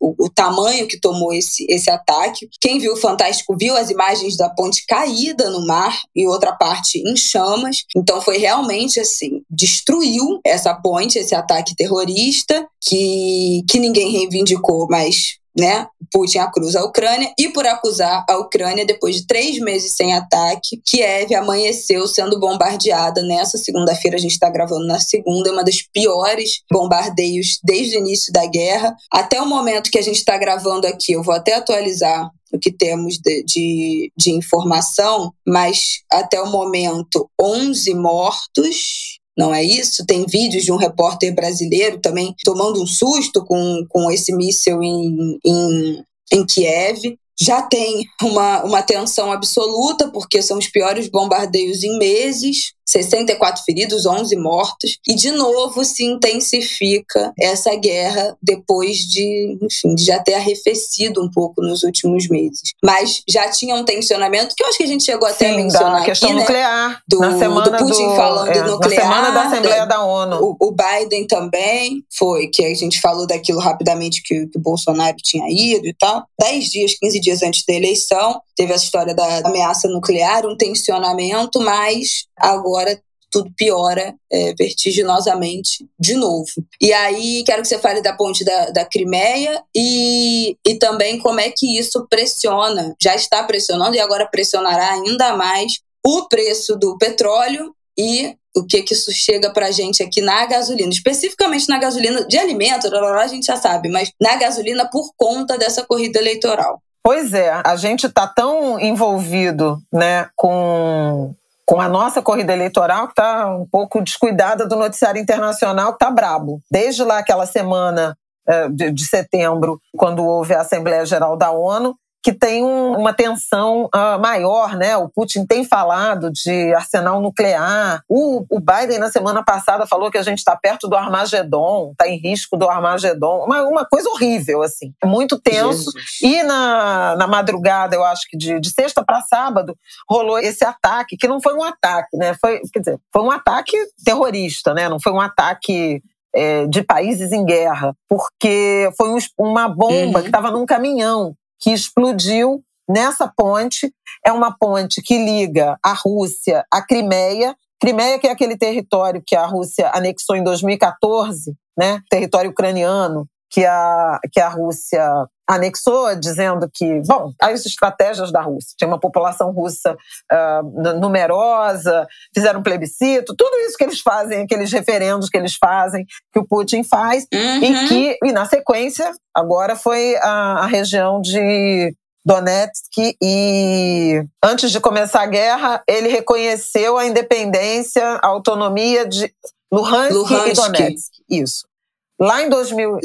o, o, tamanho que tomou esse, esse ataque. Quem viu o Fantástico viu as imagens da ponte caída no mar e outra parte em chamas. Então foi realmente assim, destruiu essa ponte, esse ataque terrorista que, que ninguém reivindicou, mas né? Putin acusa a Ucrânia e por acusar a Ucrânia, depois de três meses sem ataque, Kiev amanheceu sendo bombardeada nessa segunda-feira. A gente está gravando na segunda, é uma das piores bombardeios desde o início da guerra. Até o momento que a gente está gravando aqui, eu vou até atualizar o que temos de, de, de informação, mas até o momento, 11 mortos, não é isso? Tem vídeos de um repórter brasileiro também tomando um susto com, com esse míssil em, em, em Kiev. Já tem uma, uma tensão absoluta, porque são os piores bombardeios em meses. 64 feridos, 11 mortos, e de novo se intensifica essa guerra depois de, enfim, de já ter arrefecido um pouco nos últimos meses. Mas já tinha um tensionamento que eu acho que a gente chegou até Sim, a mencionar da questão aqui, né? nuclear, Do, na semana do Putin do, falando é, nuclear. Na semana da Assembleia da, ONU. O, o, Biden também foi, que a gente falou daquilo rapidamente que, que o Bolsonaro tinha ido e tal. 10 dias, 15 dias antes da eleição, teve essa história da ameaça nuclear, um tensionamento, mas agora tudo piora é, vertiginosamente de novo. E aí, quero que você fale da ponte da, da Crimeia e, e também como é que isso pressiona, já está pressionando e agora pressionará ainda mais o preço do petróleo e o que que isso chega pra gente aqui na gasolina, especificamente na gasolina de alimento, a gente já sabe, mas na gasolina por conta dessa corrida eleitoral. Pois é, a gente está tão envolvido né, com, com a nossa corrida eleitoral que está um pouco descuidada do noticiário internacional, que está brabo. Desde lá aquela semana eh, de, de setembro, quando houve a Assembleia Geral da ONU, que tem um, uma tensão uh, maior, né? O Putin tem falado de arsenal nuclear. O, o Biden, na semana passada, falou que a gente está perto do Armagedon, está em risco do Armagedon. Uma, uma coisa horrível, assim. Muito tenso. Jesus. E na, na madrugada, eu acho que de, de sexta para sábado, rolou esse ataque, que não foi um ataque, né? Foi, quer dizer, foi um ataque terrorista, né? Não foi um ataque é, de países em guerra, porque foi um, uma bomba uhum. que estava num caminhão que explodiu nessa ponte. É uma ponte que liga a Rússia à Crimeia. Crimeia, que é aquele território que a Rússia anexou em 2014, né? território ucraniano, que a, que a Rússia anexou, dizendo que, bom, as estratégias da Rússia, tinha uma população russa uh, numerosa, fizeram um plebiscito, tudo isso que eles fazem, aqueles referendos que eles fazem, que o Putin faz, uhum. e que, e na sequência, agora foi a, a região de Donetsk e antes de começar a guerra, ele reconheceu a independência, a autonomia de Luhansk, Luhansk. e Donetsk. Isso. Lá em 2000,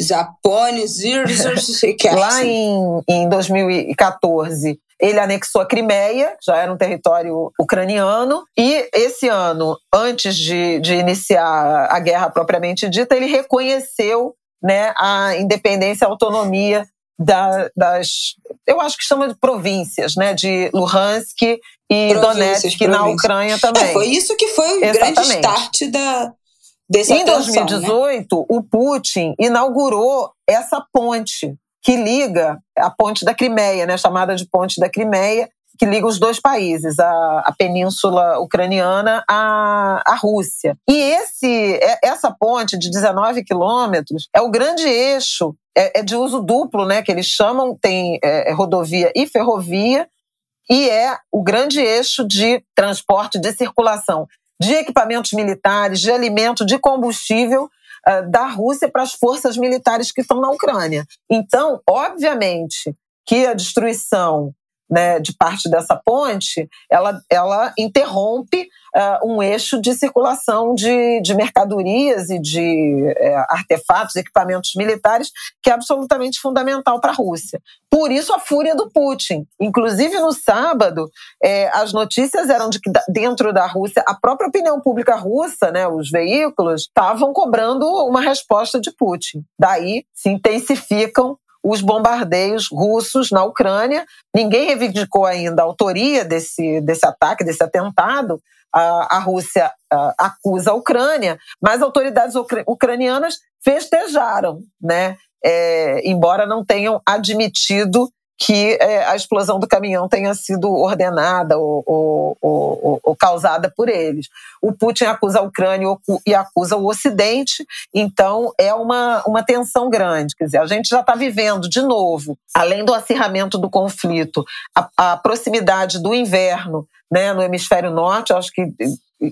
lá em, em 2014, ele anexou a Crimeia, já era um território ucraniano, e esse ano, antes de, de iniciar a guerra propriamente dita, ele reconheceu né, a independência e a autonomia da, das, eu acho que chama de províncias, né, de Luhansk e Donetsk, na Ucrânia também. É, foi isso que foi o Exatamente. grande start da, Desse em 2018, né? o Putin inaugurou essa ponte que liga a ponte da Crimeia, né, chamada de ponte da Crimeia, que liga os dois países, a, a península ucraniana à, à Rússia. E esse, é, essa ponte de 19 quilômetros é o grande eixo, é, é, de uso duplo, né, que eles chamam, tem é, é rodovia e ferrovia, e é o grande eixo de transporte, de circulação de equipamentos militares, de alimento, de combustível uh, da Rússia para as forças militares que estão na Ucrânia. Então, obviamente, que a destruição né, de parte dessa ponte, ela, ela interrompe uh, um eixo de circulação de, de mercadorias e de uh, artefatos, equipamentos militares, que é absolutamente fundamental para a Rússia. Por isso a fúria do Putin. Inclusive no sábado, eh, as notícias eram de que dentro da Rússia, a própria opinião pública russa, né, os veículos, estavam cobrando uma resposta de Putin. Daí se intensificam os bombardeios russos na Ucrânia. Ninguém reivindicou ainda a autoria desse, desse ataque, desse atentado. A, a Rússia a, acusa a Ucrânia, mas autoridades ucranianas festejaram, né? É, embora não tenham admitido que é, a explosão do caminhão tenha sido ordenada ou, ou, ou, ou, causada por eles. O Putin acusa a Ucrânia e acusa o Ocidente, então é uma, uma tensão grande. Quer dizer, a gente já está vivendo de novo, além do acirramento do conflito, a, a proximidade do inverno né, no hemisfério norte. Acho que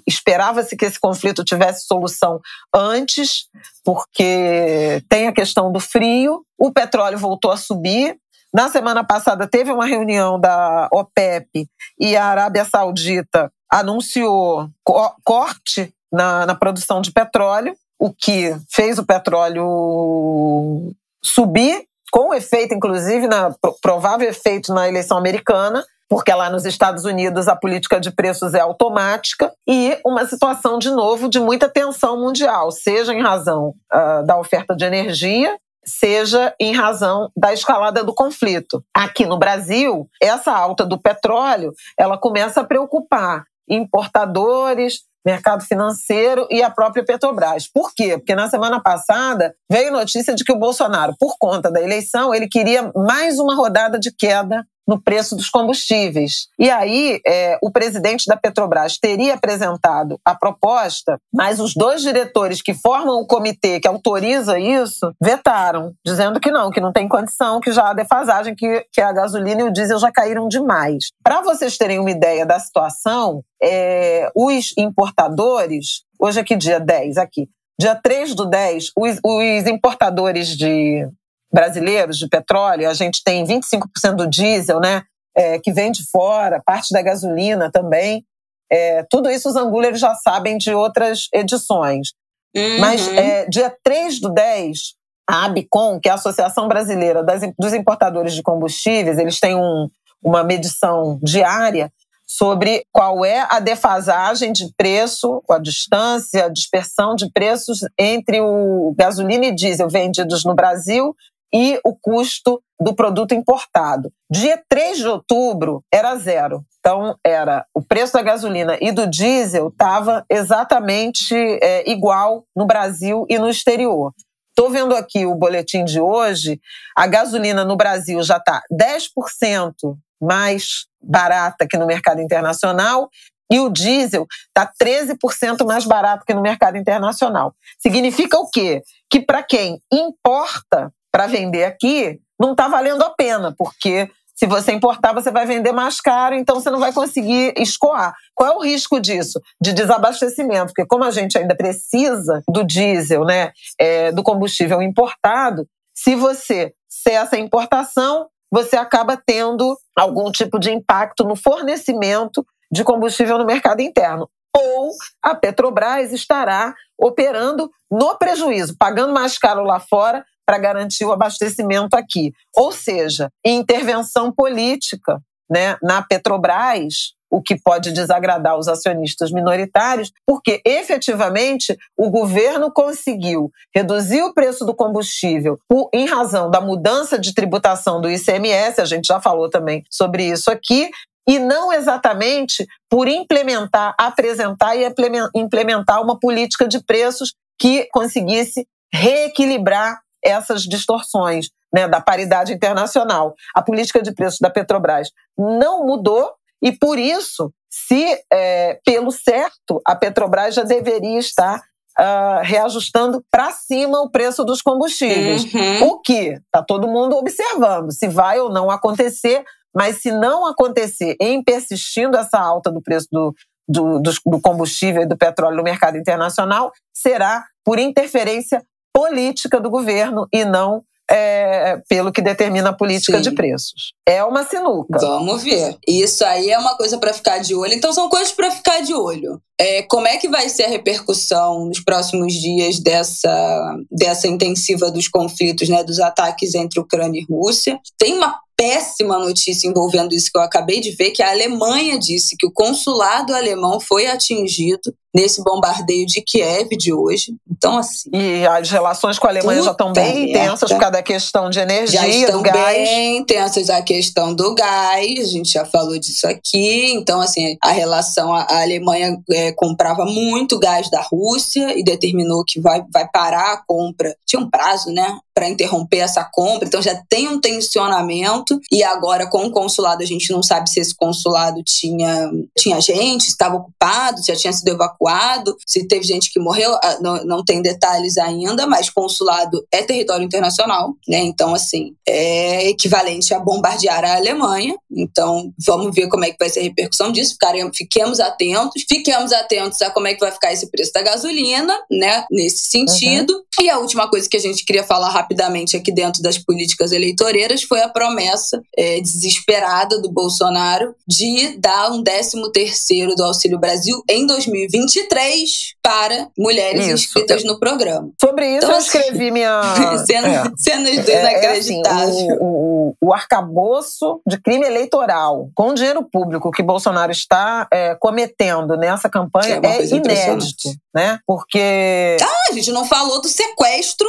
esperava-se que esse conflito tivesse solução antes, porque tem a questão do frio, o petróleo voltou a subir, na semana passada teve uma reunião da OPEP e a Arábia Saudita anunciou co corte na, na produção de petróleo, o que fez o petróleo subir com efeito, inclusive, na provável efeito na eleição americana, porque lá nos Estados Unidos a política de preços é automática, e uma situação, de novo, de muita tensão mundial, seja em razão uh, da oferta de energia, seja em razão da escalada do conflito. Aqui no Brasil, essa alta do petróleo, ela começa a preocupar importadores, mercado financeiro e a própria Petrobras. Por quê? Porque na semana passada veio notícia de que o Bolsonaro, por conta da eleição, ele queria mais uma rodada de queda no preço dos combustíveis. E aí, é, o presidente da Petrobras teria apresentado a proposta, mas os dois diretores que formam o comitê que autoriza isso vetaram, dizendo que não, que não tem condição, que já há defasagem, que, que a gasolina e o diesel já caíram demais. Para vocês terem uma ideia da situação, é, os importadores, hoje é que dia 10 aqui, dia 3 do 10, os, os importadores de brasileiros de petróleo, a gente tem 25% do diesel, né, é, que vem de fora, parte da gasolina também. É, tudo isso os angulares já sabem de outras edições. Uhum. Mas é, dia 3 do 10, a ABICOM, que é a Associação Brasileira das, dos Importadores de Combustíveis, eles têm um, uma medição diária sobre qual é a defasagem de preço, a distância, a dispersão de preços entre o gasolina e diesel vendidos no Brasil e o custo do produto importado. Dia 3 de outubro era zero. Então, era o preço da gasolina e do diesel estava exatamente é, igual no Brasil e no exterior. Estou vendo aqui o boletim de hoje. A gasolina no Brasil já está 10% mais barata que no mercado internacional e o diesel está 13% mais barato que no mercado internacional. Significa o quê? Que para quem importa para vender aqui, não está valendo a pena, porque se você importar, você vai vender mais caro, então você não vai conseguir escoar. Qual é o risco disso? De desabastecimento, porque como a gente ainda precisa do diesel, né, é, do combustível importado, se você cessa a importação, você acaba tendo algum tipo de impacto no fornecimento de combustível no mercado interno. Ou a Petrobras estará operando no prejuízo, pagando mais caro lá fora para garantir o abastecimento aqui. Ou seja, intervenção política né, na Petrobras, o que pode desagradar os acionistas minoritários, porque efetivamente o governo conseguiu reduzir o preço do combustível por, em razão da mudança de tributação do ICMS, a gente já falou também sobre isso aqui, e não exatamente por implementar, apresentar e implementar uma política de preços que conseguisse reequilibrar essas distorções né, da paridade internacional. A política de preços da Petrobras não mudou e, por isso, se é, pelo certo, a Petrobras já deveria estar uh, reajustando para cima o preço dos combustíveis. Uhum. O que está todo mundo observando, se vai ou não acontecer, mas se não acontecer em persistindo essa alta do preço do, do, do combustível e do petróleo no mercado internacional, será por interferência política do governo e não é, pelo que determina a política Sim. de preços. É uma sinuca. Vamos ver. Isso aí é uma coisa para ficar de olho. Então, são coisas para ficar de olho. É, como é que vai ser a repercussão nos próximos dias dessa, dessa intensiva dos conflitos, né, dos ataques entre Ucrânia e Rússia? Tem uma péssima notícia envolvendo isso que eu acabei de ver, que a Alemanha disse que o consulado alemão foi atingido nesse bombardeio de Kiev de hoje. Então, assim. E as relações com a Alemanha já estão bem intensas por causa da questão de energia, já estão do gás. bem intensas a questão do gás, a gente já falou disso aqui. Então, assim, a relação, a, Alemanha é, comprava muito gás da Rússia e determinou que vai, vai parar a compra. Tinha um prazo, né? Para interromper essa compra, então já tem um tensionamento. E agora, com o consulado, a gente não sabe se esse consulado tinha, tinha gente, estava ocupado, se já tinha sido evacuado evacuado, se teve gente que morreu, ah, não, não tem detalhes ainda, mas consulado é território internacional, né? Então, assim, é equivalente a bombardear a Alemanha. Então, vamos ver como é que vai ser a repercussão disso. Ficaremos, fiquemos atentos. Fiquemos atentos a como é que vai ficar esse preço da gasolina, né? Nesse sentido. Uhum. E a última coisa que a gente queria falar rapidamente aqui dentro das políticas eleitoreiras foi a promessa é, desesperada do Bolsonaro de dar um décimo terceiro do Auxílio Brasil em 2020 23 para mulheres Isso. inscritas no programa. Sobre isso, então, eu escrevi minha. Cena, é. Cenas do inacreditável. É, é assim, o, o, o, arcabouço de crime eleitoral com dinheiro público que Bolsonaro está é, cometendo nessa campanha é, é inédito. Né? Porque. Ah, a gente não falou do sequestro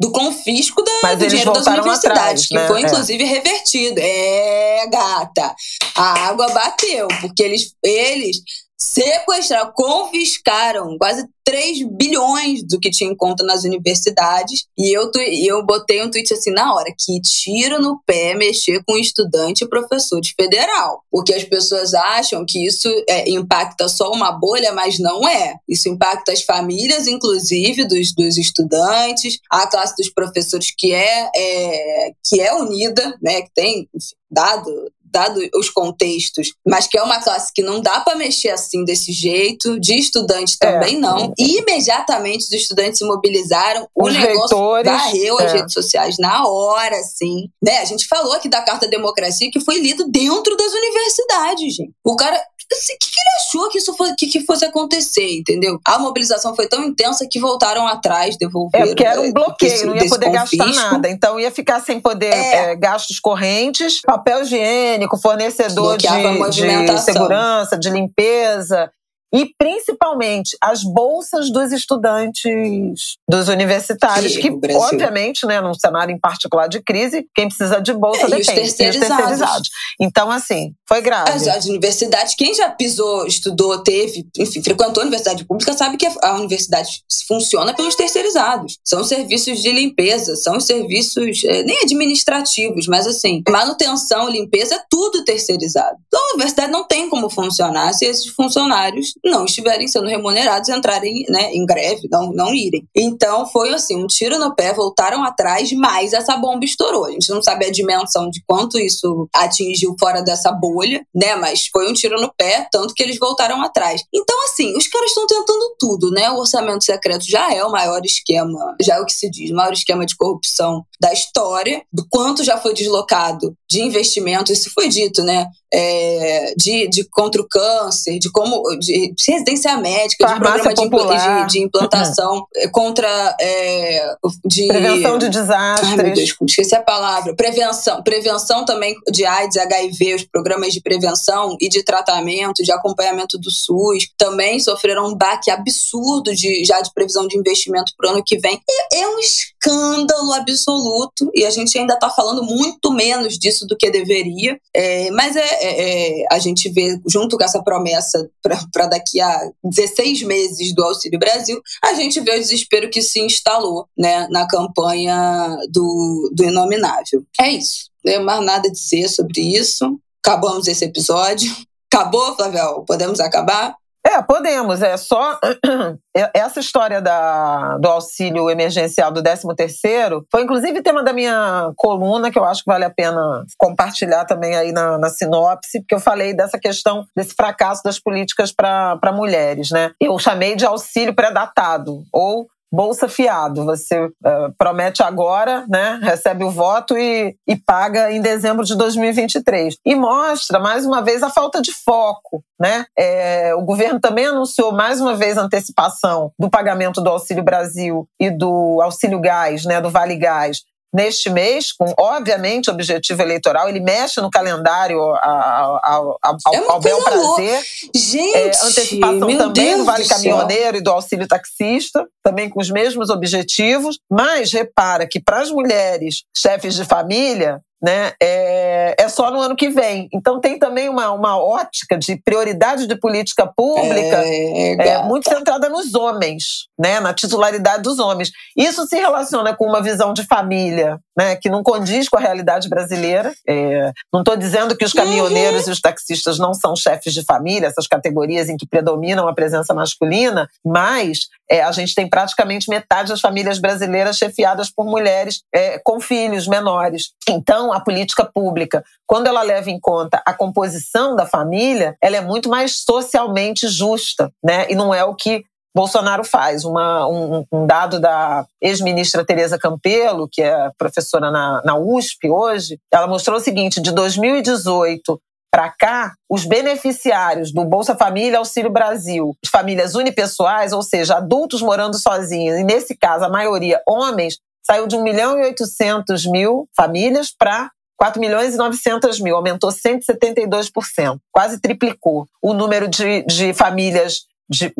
do confisco da, do dinheiro das universidades, atrás, que né? foi é. inclusive é. revertido. É, gata, a água bateu, porque eles, eles sequestraram, confiscaram quase 3 bilhões do que tinha em conta nas universidades. E eu, eu botei um tweet assim na hora: que tiro no pé mexer com estudante e professor de federal. Porque as pessoas acham que isso é, impacta só uma bolha, mas não é. Isso impacta as famílias, inclusive, dos, dos estudantes, a classe dos professores que é, é que é unida, né? Que tem, dado dado os contextos, mas que é uma classe que não dá para mexer assim desse jeito, de estudante é. também é. não. E imediatamente os estudantes se mobilizaram, os o negócio reitores, varreu é. as redes sociais na hora, assim. Né? A gente falou aqui da Carta Democracia que foi lido dentro das universidades, gente. O cara o que, que, ele achou que isso foi, que, que, fosse acontecer, entendeu? A mobilização foi tão intensa que voltaram atrás, devolveram. É, porque era um bloqueio, desse, não ia poder gastar nada. Então ia ficar sem poder é. É, gastos correntes, papel higiênico, fornecedor de, de segurança, de limpeza e principalmente as bolsas dos estudantes dos universitários, que, que obviamente, né, num cenário em particular de crise, quem precisa de bolsa é, depende. E os terceirizados. E os terceirizados. Então, assim, foi grave. As, as, universidades, quem já pisou, estudou, teve, enfim, frequentou a universidade pública, sabe que a universidade funciona pelos terceirizados. São serviços de limpeza, são os serviços é, nem administrativos, mas assim, manutenção, limpeza, é tudo terceirizado. Então, a universidade não tem como funcionar se esses funcionários não estiverem sendo remunerados, entrarem né, em greve, não, não irem. Então foi assim, um tiro no pé, voltaram atrás, mas essa bomba estourou. A gente não sabe a dimensão de quanto isso atingiu fora dessa bolha, né? Mas foi um tiro no pé, tanto que eles voltaram atrás. Então, assim, os caras estão tentando tudo, né? O orçamento secreto já é o maior esquema, já é o que se diz, o maior esquema de corrupção da história, do quanto já foi deslocado de investimento, isso foi dito, né? É, de, de contra o câncer, de como de residência médica, Farmácia de programa de, de, de implantação uhum. contra é, de prevenção de desastres. Ai, meu Deus, esqueci a palavra. Prevenção, prevenção também de AIDS, HIV, os programas de prevenção e de tratamento, de acompanhamento do SUS, também sofreram um baque absurdo de já de previsão de investimento para o ano que vem. E é um escândalo absoluto e a gente ainda está falando muito menos disso do que deveria. É, mas é, é, é, a gente vê, junto com essa promessa para daqui a 16 meses do Auxílio Brasil, a gente vê o desespero que se instalou né, na campanha do, do Inominável. É isso. Não tenho mais nada a dizer sobre isso. Acabamos esse episódio. Acabou, Flavel? Podemos acabar? É, podemos. É só é, essa história da, do auxílio emergencial do 13º foi inclusive tema da minha coluna, que eu acho que vale a pena compartilhar também aí na, na sinopse, porque eu falei dessa questão desse fracasso das políticas para mulheres, né? Eu chamei de auxílio pré-datado, ou Bolsa fiado, você uh, promete agora, né, recebe o voto e, e paga em dezembro de 2023. E mostra, mais uma vez, a falta de foco. Né? É, o governo também anunciou mais uma vez a antecipação do pagamento do Auxílio Brasil e do Auxílio Gás, né, do Vale Gás, neste mês, com obviamente objetivo eleitoral, ele mexe no calendário ao, ao, ao, é ao bel prazer. Gente, é, antecipação também Deus do Vale do Caminhoneiro e do auxílio taxista, também com os mesmos objetivos, mas repara que para as mulheres chefes de família, né, é, é só no ano que vem. Então tem também uma, uma ótica de prioridade de política pública é, é, muito centrada nos homens, né, na titularidade dos homens. Isso se relaciona com uma visão de família né, que não condiz com a realidade brasileira. É, não estou dizendo que os caminhoneiros uhum. e os taxistas não são chefes de família, essas categorias em que predominam a presença masculina, mas é, a gente tem praticamente metade das famílias brasileiras chefiadas por mulheres é, com filhos menores. Então, a política pública, quando ela leva em conta a composição da família, ela é muito mais socialmente justa, né? E não é o que Bolsonaro faz. Uma, um, um, dado da ex-ministra Tereza Campelo, que é professora na, na USP hoje, ela mostrou o seguinte: de 2018 para cá, os beneficiários do Bolsa Família, Auxílio Brasil, famílias unipessoais, ou seja, adultos morando sozinhos, e nesse caso a maioria homens, saiu de 1 milhão e 800 mil famílias para 4 milhões e 900 mil, aumentou 172%, quase triplicou. O número de, de famílias de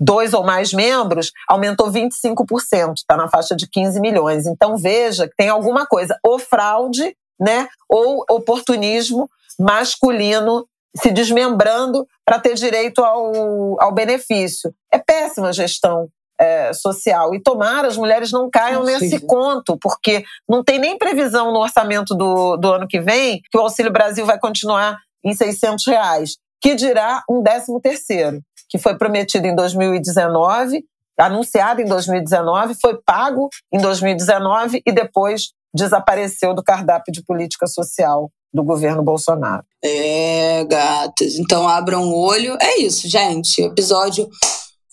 dois ou mais membros aumentou 25%, está na faixa de 15 milhões. Então veja que tem alguma coisa, ou fraude, né, ou oportunismo masculino se desmembrando para ter direito ao, ao benefício. É péssima gestão é, social. E tomara as mulheres não caiam nesse conto, porque não tem nem previsão no orçamento do, do ano que vem que o Auxílio Brasil vai continuar em 600 reais, que dirá um décimo terceiro, que foi prometido em 2019, anunciado em 2019, foi pago em 2019 e depois desapareceu do cardápio de política social do governo Bolsonaro. É, gatas. Então abram o olho. É isso, gente. Episódio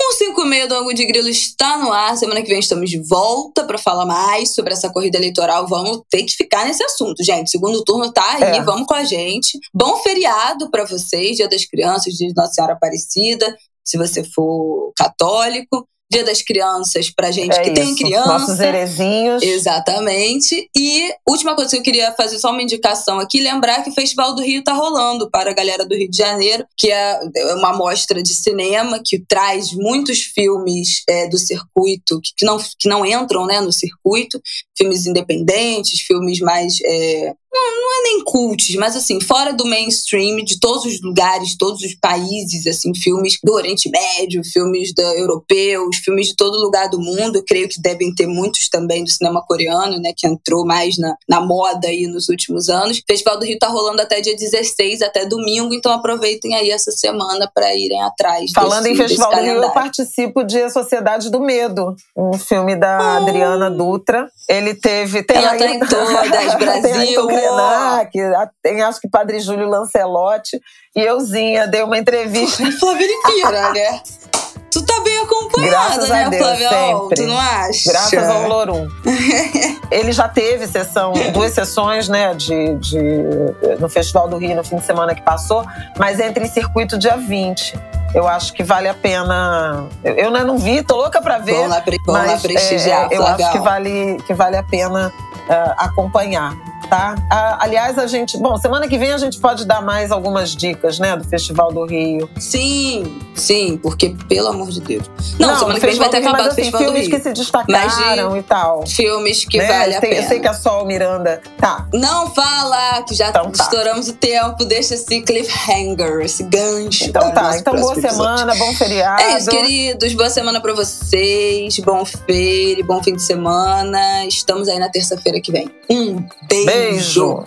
156 do Angu de Grilo está no ar. Semana que vem estamos de volta para falar mais sobre essa corrida eleitoral. Vamos ter que ficar nesse assunto, gente. Segundo turno tá aí, é. vamos com a gente. Bom feriado para vocês, Dia das Crianças, Dia de Nossa Senhora Aparecida, se você for católico. Dia das Crianças pra gente é que isso. tem criança. Nossos herezinhos. Exatamente. E última coisa que eu queria fazer só uma indicação aqui, lembrar que o Festival do Rio tá rolando para a galera do Rio de Janeiro, que é uma mostra de cinema que traz muitos filmes é, do circuito que não, que não entram né, no circuito, filmes independentes, filmes mais é, não, não é nem cults, mas assim, fora do mainstream, de todos os lugares, todos os países, assim, filmes do Oriente Médio, filmes da, europeus, filmes de todo lugar do mundo. Eu creio que devem ter muitos também do cinema coreano, né, que entrou mais na, na moda aí nos últimos anos. O Festival do Rio tá rolando até dia 16, até domingo, então aproveitem aí essa semana para irem atrás. Falando desse, em Festival do Rio, eu participo de A Sociedade do Medo, um filme da oh. Adriana Dutra. Ele teve. Tem Ela aí, tá em todas, Brasil. Krenak, tem acho que Padre Júlio Lancelotti e euzinha dei uma entrevista. Flávia Liqueira, né? Tu tá bem acompanhada, né, Deus, Flávia? Sempre. Tu não acha? Graças ao Lorum. Ele já teve sessão, duas sessões, né, de, de, no Festival do Rio no fim de semana que passou, mas entra em circuito dia 20 eu acho que vale a pena. Eu, eu não vi, tô louca para ver. Vamos lá, vamos lá prestigiar. É, eu acho que vale, que vale a pena uh, acompanhar tá? aliás, a gente. Bom, semana que vem a gente pode dar mais algumas dicas, né, do Festival do Rio. Sim, sim, porque, pelo amor de Deus. Não, Não semana que vem vai ter acabado mas, assim, o Festival filmes do Rio. que se destacaram e tal. Filmes que né? vale a pena. Eu sei que a Sol Miranda. Tá. Não fala, que já então, tá. estouramos o tempo. Deixa esse cliffhanger, esse gancho. Então tá, então boa semana, bom feriado. É isso, queridos. Boa semana pra vocês. Bom feire, bom fim de semana. Estamos aí na terça-feira que vem. Um beijo. Beijo.